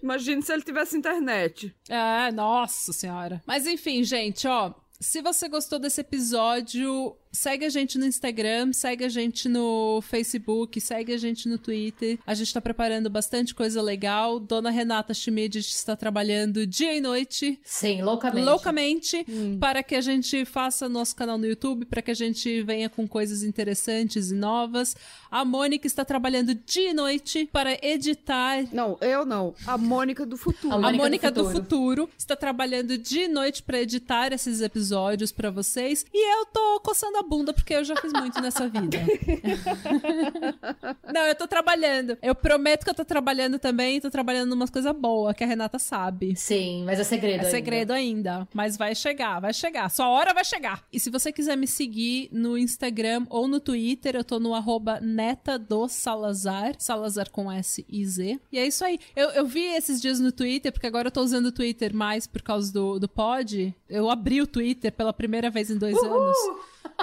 Imagine se ele tivesse internet. É, nossa senhora. Mas enfim, gente, ó. Se você gostou desse episódio, segue a gente no Instagram, segue a gente no Facebook, segue a gente no Twitter. A gente tá preparando bastante coisa legal. Dona Renata Schmidt está trabalhando dia e noite. Sim, loucamente. Loucamente, hum. para que a gente faça nosso canal no YouTube, para que a gente venha com coisas interessantes e novas. A Mônica está trabalhando dia e noite para editar. Não, eu não. A Mônica do futuro. A Mônica, a Mônica do, futuro. do, futuro. está trabalhando dia e noite para editar esses episódios para vocês. E eu tô coçando a bunda porque eu já fiz muito nessa vida. <laughs> Não, eu tô trabalhando. Eu prometo que eu tô trabalhando também, tô trabalhando umas coisas boas que a Renata sabe. Sim, mas é segredo. É ainda. segredo ainda, mas vai chegar, vai chegar. Sua hora vai chegar. E se você quiser me seguir no Instagram ou no Twitter, eu tô no arroba neta do Salazar, Salazar com S e Z. E é isso aí. Eu, eu vi esses dias no Twitter, porque agora eu tô usando o Twitter mais por causa do, do pod. Eu abri o Twitter pela primeira vez em dois Uhul! anos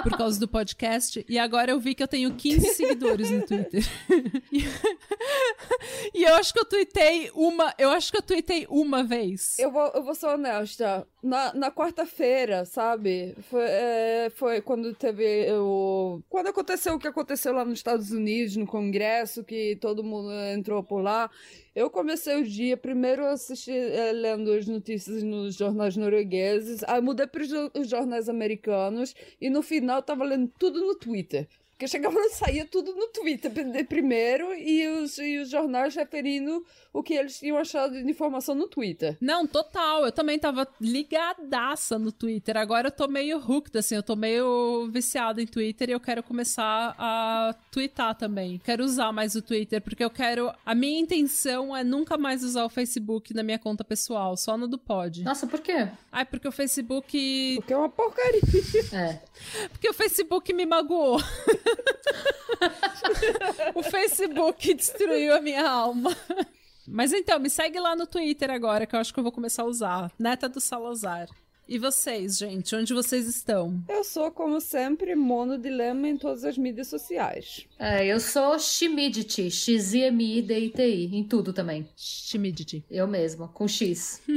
por causa do podcast. E agora eu vi que eu tenho 15 seguidores no Twitter. <laughs> e eu acho que eu tuitei uma. Eu acho que eu tuitei uma vez. Eu vou, eu vou ser honesta. Na, na quarta-feira, sabe? Foi, é, foi quando teve o. Quando aconteceu o que aconteceu lá nos Estados Unidos, no Congresso, que todo mundo entrou por lá. Eu comecei o dia primeiro assistindo, é, lendo as notícias nos jornais noruegueses, aí mudei para os jornais americanos e no final tava lendo tudo no Twitter. Porque chegava e <laughs> saía tudo no Twitter primeiro e os, e os jornais referindo o que eles tinham achado de informação no Twitter. Não, total. Eu também tava ligadaça no Twitter. Agora eu tô meio hooked, assim. Eu tô meio viciada em Twitter e eu quero começar a twittar também. Quero usar mais o Twitter, porque eu quero... A minha intenção é nunca mais usar o Facebook na minha conta pessoal, só no do pod. Nossa, por quê? Ai, porque o Facebook... Porque é uma porcaria. <laughs> É. Porque o Facebook me magoou. <laughs> <laughs> o Facebook destruiu a minha alma. Mas então, me segue lá no Twitter agora, que eu acho que eu vou começar a usar. Neta do Salazar. E vocês, gente? Onde vocês estão? Eu sou, como sempre, monodilema em todas as mídias sociais. É, eu sou Shimidity, X-I-M-I-D-I-T-I, em tudo também. Shimidity. Eu mesma, com X. <laughs>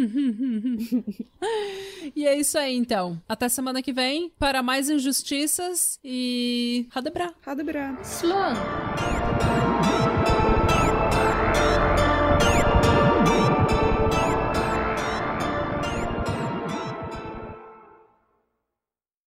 e é isso aí, então. Até semana que vem para mais injustiças e... Radebra. Radebra. Sloan.